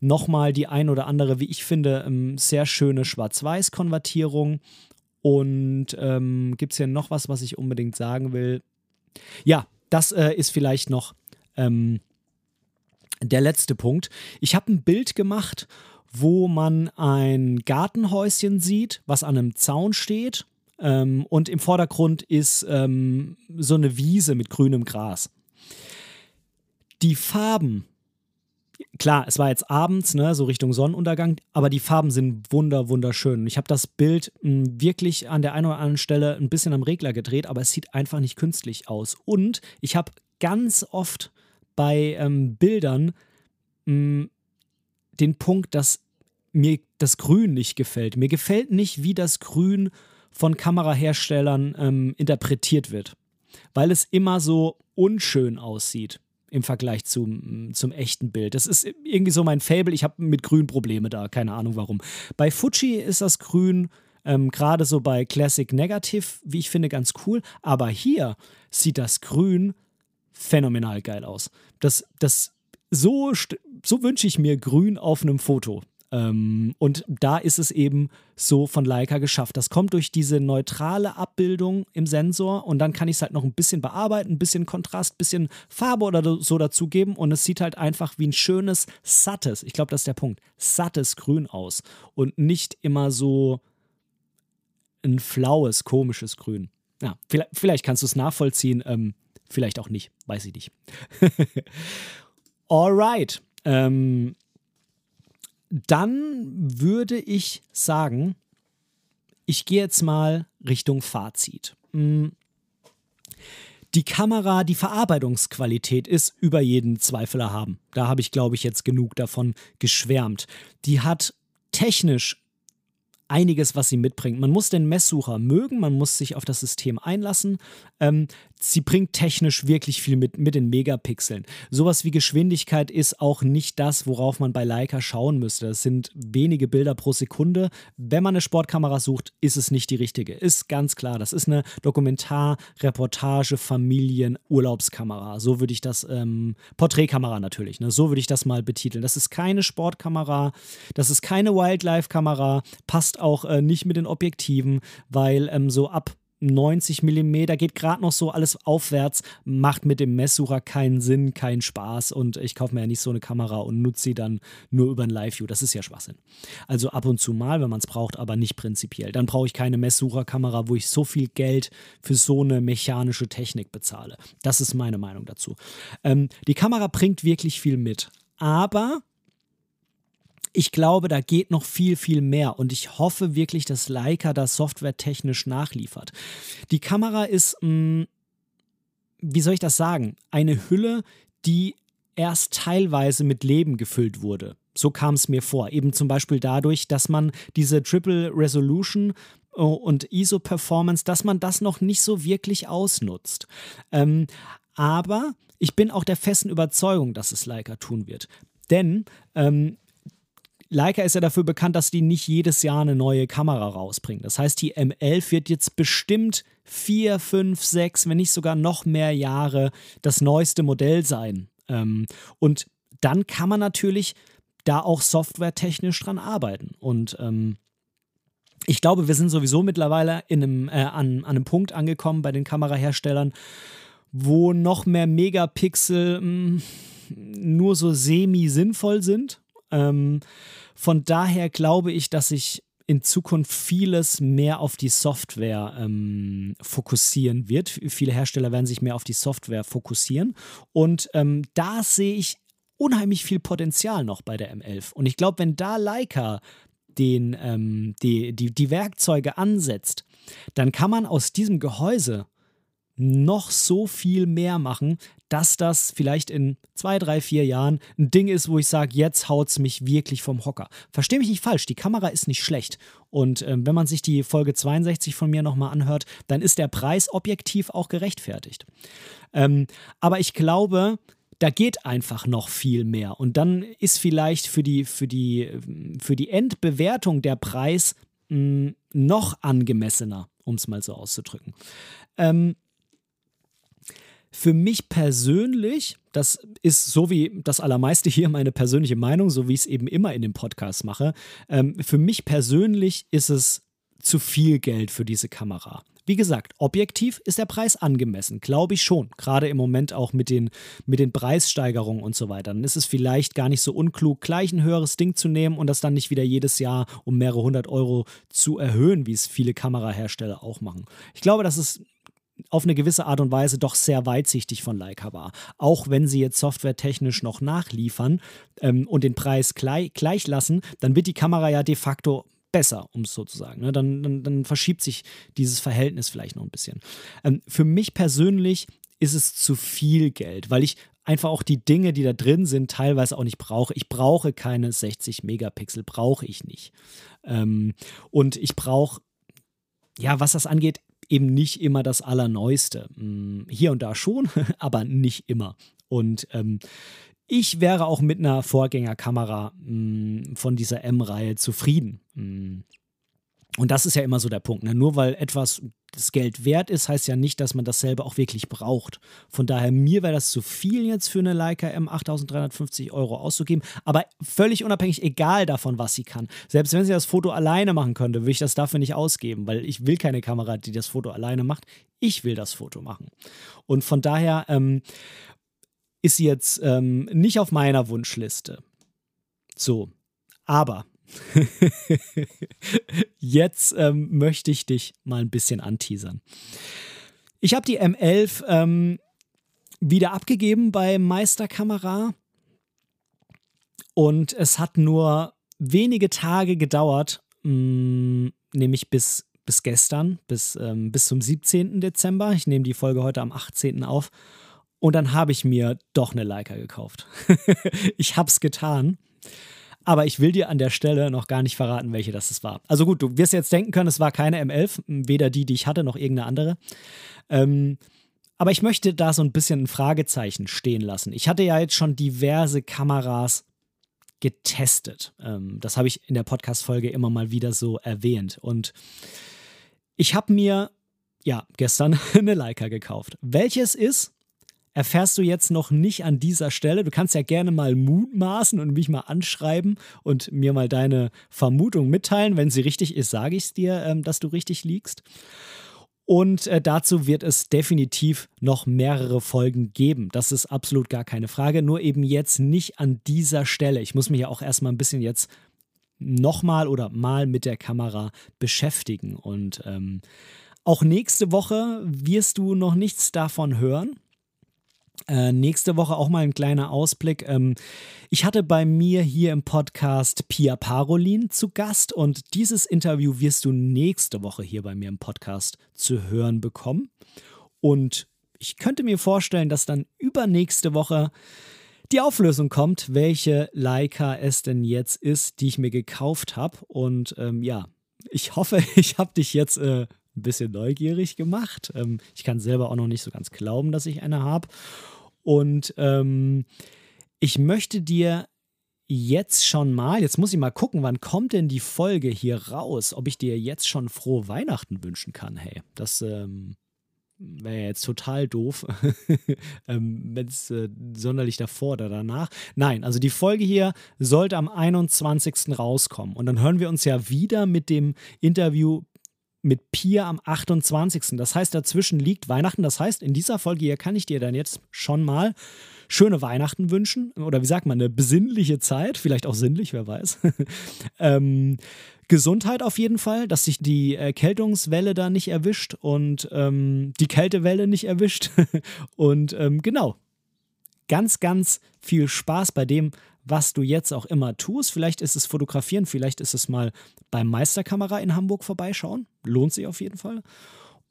Nochmal die ein oder andere, wie ich finde, ähm, sehr schöne Schwarz-Weiß-Konvertierung. Und ähm, gibt es hier noch was, was ich unbedingt sagen will? Ja, das äh, ist vielleicht noch ähm, der letzte Punkt. Ich habe ein Bild gemacht, wo man ein Gartenhäuschen sieht, was an einem Zaun steht ähm, und im Vordergrund ist ähm, so eine Wiese mit grünem Gras. Die Farben, klar, es war jetzt abends, ne, so Richtung Sonnenuntergang, aber die Farben sind wunder, wunderschön. Ich habe das Bild mh, hm, wirklich an der einen oder anderen Stelle ein bisschen am Regler gedreht, aber es sieht einfach nicht künstlich aus. Und ich habe ganz oft bei ähm, Bildern mh, hm, den Punkt, dass mir das Grün nicht gefällt. Mir gefällt nicht, wie das Grün von Kameraherstellern ähm, interpretiert wird, weil es immer so unschön aussieht im Vergleich zum, zum echten Bild. Das ist irgendwie so mein Fable. Ich habe mit Grün Probleme da, keine Ahnung warum. Bei Fuji ist das Grün ähm, gerade so bei Classic Negative, wie ich finde, ganz cool. Aber hier sieht das Grün phänomenal geil aus. Das, das, so, so wünsche ich mir Grün auf einem Foto. Ähm, und da ist es eben so von Leica geschafft. Das kommt durch diese neutrale Abbildung im Sensor und dann kann ich es halt noch ein bisschen bearbeiten, ein bisschen Kontrast, ein bisschen Farbe oder so dazugeben und es sieht halt einfach wie ein schönes, sattes, ich glaube, das ist der Punkt, sattes Grün aus und nicht immer so ein flaues, komisches Grün. Ja, vielleicht, vielleicht kannst du es nachvollziehen, ähm, vielleicht auch nicht, weiß ich nicht. Alright. Ähm, dann würde ich sagen, ich gehe jetzt mal Richtung Fazit. Hm. Die Kamera, die Verarbeitungsqualität ist über jeden Zweifel erhaben. Da habe ich, glaube ich, jetzt genug davon geschwärmt. Die hat technisch einiges, was sie mitbringt. Man muss den Messsucher mögen, man muss sich auf das System einlassen. Ähm, sie bringt technisch wirklich viel mit, mit den Megapixeln. Sowas wie Geschwindigkeit ist auch nicht das, worauf man bei Leica schauen müsste. Das sind wenige Bilder pro Sekunde. Wenn man eine Sportkamera sucht, ist es nicht die richtige. Ist ganz klar. Das ist eine Dokumentar-, Reportage-, Familien-, Urlaubskamera. So würde ich das, ähm, Porträtkamera natürlich, ne? so würde ich das mal betiteln. Das ist keine Sportkamera, das ist keine Wildlife-Kamera, passt auch äh, nicht mit den Objektiven, weil ähm, so ab 90 mm, geht gerade noch so alles aufwärts, macht mit dem Messsucher keinen Sinn, keinen Spaß und ich kaufe mir ja nicht so eine Kamera und nutze sie dann nur über ein Live-View. Das ist ja Schwachsinn. Also ab und zu mal, wenn man es braucht, aber nicht prinzipiell. Dann brauche ich keine Messsucherkamera, wo ich so viel Geld für so eine mechanische Technik bezahle. Das ist meine Meinung dazu. Ähm, die Kamera bringt wirklich viel mit, aber ich glaube, da geht noch viel, viel mehr und ich hoffe wirklich, dass Leica das softwaretechnisch nachliefert. Die Kamera ist, mh, mm, wie soll ich das sagen, eine Hülle, die erst teilweise mit Leben gefüllt wurde. So kam es mir vor. Eben zum Beispiel dadurch, dass man diese Triple Resolution äh, und ISO-Performance, dass man das noch nicht so wirklich ausnutzt. Ähm, aber ich bin auch der festen Überzeugung, dass es Leica tun wird. Denn ähm, Leica ist ja dafür bekannt, dass die nicht jedes Jahr eine neue Kamera rausbringen. Das heißt, die M11 wird jetzt bestimmt vier, fünf, sechs, wenn nicht sogar noch mehr Jahre das neueste Modell sein. Ähm, und dann kann man natürlich da auch softwaretechnisch dran arbeiten. Und ähm, ich glaube, wir sind sowieso mittlerweile in einem, äh, an, an einem Punkt angekommen bei den Kameraherstellern, wo noch mehr Megapixel mh, hm, nur so semi-sinnvoll sind. Ähm, von daher glaube ich, dass sich in Zukunft vieles mehr auf die Software ähm, fokussieren wird. Viele Hersteller werden sich mehr auf die Software fokussieren. Und ähm, da sehe ich unheimlich viel Potenzial noch bei der M11. Und ich glaube, wenn da Leica den, ähm, die, die, die Werkzeuge ansetzt, dann kann man aus diesem Gehäuse noch so viel mehr machen, dass das vielleicht in zwei, drei, vier Jahren ein Ding ist, wo ich sage, jetzt haut es mich wirklich vom Hocker. Verstehe mich nicht falsch, die Kamera ist nicht schlecht. Und ähm, wenn man sich die Folge 62 von mir nochmal anhört, dann ist der Preis objektiv auch gerechtfertigt. Ähm, aber ich glaube, da geht einfach noch viel mehr. Und dann ist vielleicht für die, für die, für die Endbewertung der Preis mh, hm, noch angemessener, um es mal so auszudrücken. Ähm, für mich persönlich, das ist so wie das Allermeiste hier meine persönliche Meinung, so wie ich es eben immer in dem Podcast mache, ähm, für mich persönlich ist es zu viel Geld für diese Kamera. Wie gesagt, objektiv ist der Preis angemessen, glaube ich schon. Gerade im Moment auch mit den, mit den Preissteigerungen und so weiter. Dann ist es vielleicht gar nicht so unklug, gleich ein höheres Ding zu nehmen und das dann nicht wieder jedes Jahr um mehrere hundert Euro zu erhöhen, wie es viele Kamerahersteller auch machen. Ich glaube, das ist auf eine gewisse Art und Weise doch sehr weitsichtig von Leica war. Auch wenn sie jetzt softwaretechnisch noch nachliefern ähm, und den Preis gleich, gleich lassen, dann wird die Kamera ja de facto besser, um es so zu sagen. Ne? Dann, dann, dann, verschiebt sich dieses Verhältnis vielleicht noch ein bisschen. Ähm, für mich persönlich ist es zu viel Geld, weil ich einfach auch die Dinge, die da drin sind, teilweise auch nicht brauche. Ich brauche keine 60 Megapixel, brauche ich nicht. Ähm, und ich brauche, ja, was das angeht, eben nicht immer das Allerneueste. Hm, hier und da schon, aber nicht immer. Und ähm, ich wäre auch mit einer Vorgängerkamera mh, hm, von dieser M-Reihe zufrieden. Mh. Und das ist ja immer so der Punkt. Ne? Nur weil etwas das Geld wert ist, heißt ja nicht, dass man dasselbe auch wirklich braucht. Von daher, mir wäre das zu viel jetzt für eine Leica M8350 Euro auszugeben. Aber völlig unabhängig, egal davon, was sie kann. Selbst wenn sie das Foto alleine machen könnte, würde ich das dafür nicht ausgeben, weil ich will keine Kamera, die das Foto alleine macht. Ich will das Foto machen. Und von daher ähm, ist sie jetzt ähm, nicht auf meiner Wunschliste. So, aber Jetzt ähm, möchte ich dich mal ein bisschen anteasern. Ich habe die M11 ähm, wieder abgegeben bei Meisterkamera und es hat nur wenige Tage gedauert, mh, mm, nämlich bis, bis gestern, bis, ähm, bis zum 17. Dezember. Ich nehme die Folge heute am 18. auf. Und dann habe ich mir doch eine Leica gekauft. ich habe es getan. Aber ich will dir an der Stelle noch gar nicht verraten, welche das war. Also gut, du wirst jetzt denken können, es war keine M11, weder die, die ich hatte, noch irgendeine andere. Ähm, aber ich möchte da so ein bisschen ein Fragezeichen stehen lassen. Ich hatte ja jetzt schon diverse Kameras getestet. Ähm, das habe ich in der Podcast-Folge immer mal wieder so erwähnt. Und ich habe mir, ja, gestern eine Leica gekauft. Welches ist, erfährst du jetzt noch nicht an dieser Stelle. Du kannst ja gerne mal mutmaßen und mich mal anschreiben und mir mal deine Vermutung mitteilen. Wenn sie richtig ist, sage ich es dir, ähm, dass du richtig liegst. Und äh, dazu wird es definitiv noch mehrere Folgen geben. Das ist absolut gar keine Frage. Nur eben jetzt nicht an dieser Stelle. Ich muss mich ja auch erstmal ein bisschen jetzt nochmal oder mal mit der Kamera beschäftigen. Und ähm, auch nächste Woche wirst du noch nichts davon hören. Äh, nächste Woche auch mal ein kleiner Ausblick. Ähm, ich hatte bei mir hier im Podcast Pia Parolin zu Gast und dieses Interview wirst du nächste Woche hier bei mir im Podcast zu hören bekommen. Und ich könnte mir vorstellen, dass dann übernächste Woche die Auflösung kommt, welche Leica es denn jetzt ist, die ich mir gekauft habe. Und ähm, ja, ich hoffe, ich habe dich jetzt äh, ein bisschen neugierig gemacht. Ähm, ich kann selber auch noch nicht so ganz glauben, dass ich eine habe. Und ähm, ich möchte dir jetzt schon mal, jetzt muss ich mal gucken, wann kommt denn die Folge hier raus, ob ich dir jetzt schon frohe Weihnachten wünschen kann. Hey, das ähm, wäre jetzt total doof, ähm, wenn es äh, sonderlich davor oder danach. Nein, also die Folge hier sollte am 21. rauskommen. Und dann hören wir uns ja wieder mit dem Interview mit Pia am 28. Das heißt, dazwischen liegt Weihnachten. Das heißt, in dieser Folge hier kann ich dir dann jetzt schon mal schöne Weihnachten wünschen. Oder wie sagt man, eine besinnliche Zeit. Vielleicht auch sinnlich, wer weiß. ähm, Gesundheit auf jeden Fall, dass sich die Erkältungswelle da nicht erwischt und ähm, die Kältewelle nicht erwischt. und ähm, genau, ganz, ganz viel Spaß bei dem, was du jetzt auch immer tust. Vielleicht ist es fotografieren, vielleicht ist es mal beim Meisterkamera in Hamburg vorbeischauen. Lohnt sich auf jeden Fall.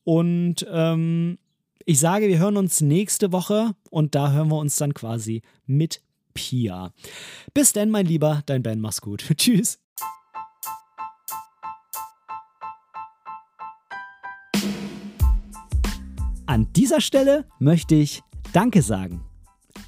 Und ähm, ich sage, wir hören uns nächste Woche und da hören wir uns dann quasi mit Pia. Bis denn, mein Lieber, dein Ben, mach's gut. Tschüss. An dieser Stelle möchte ich Danke sagen.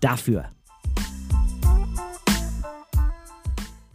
dafür.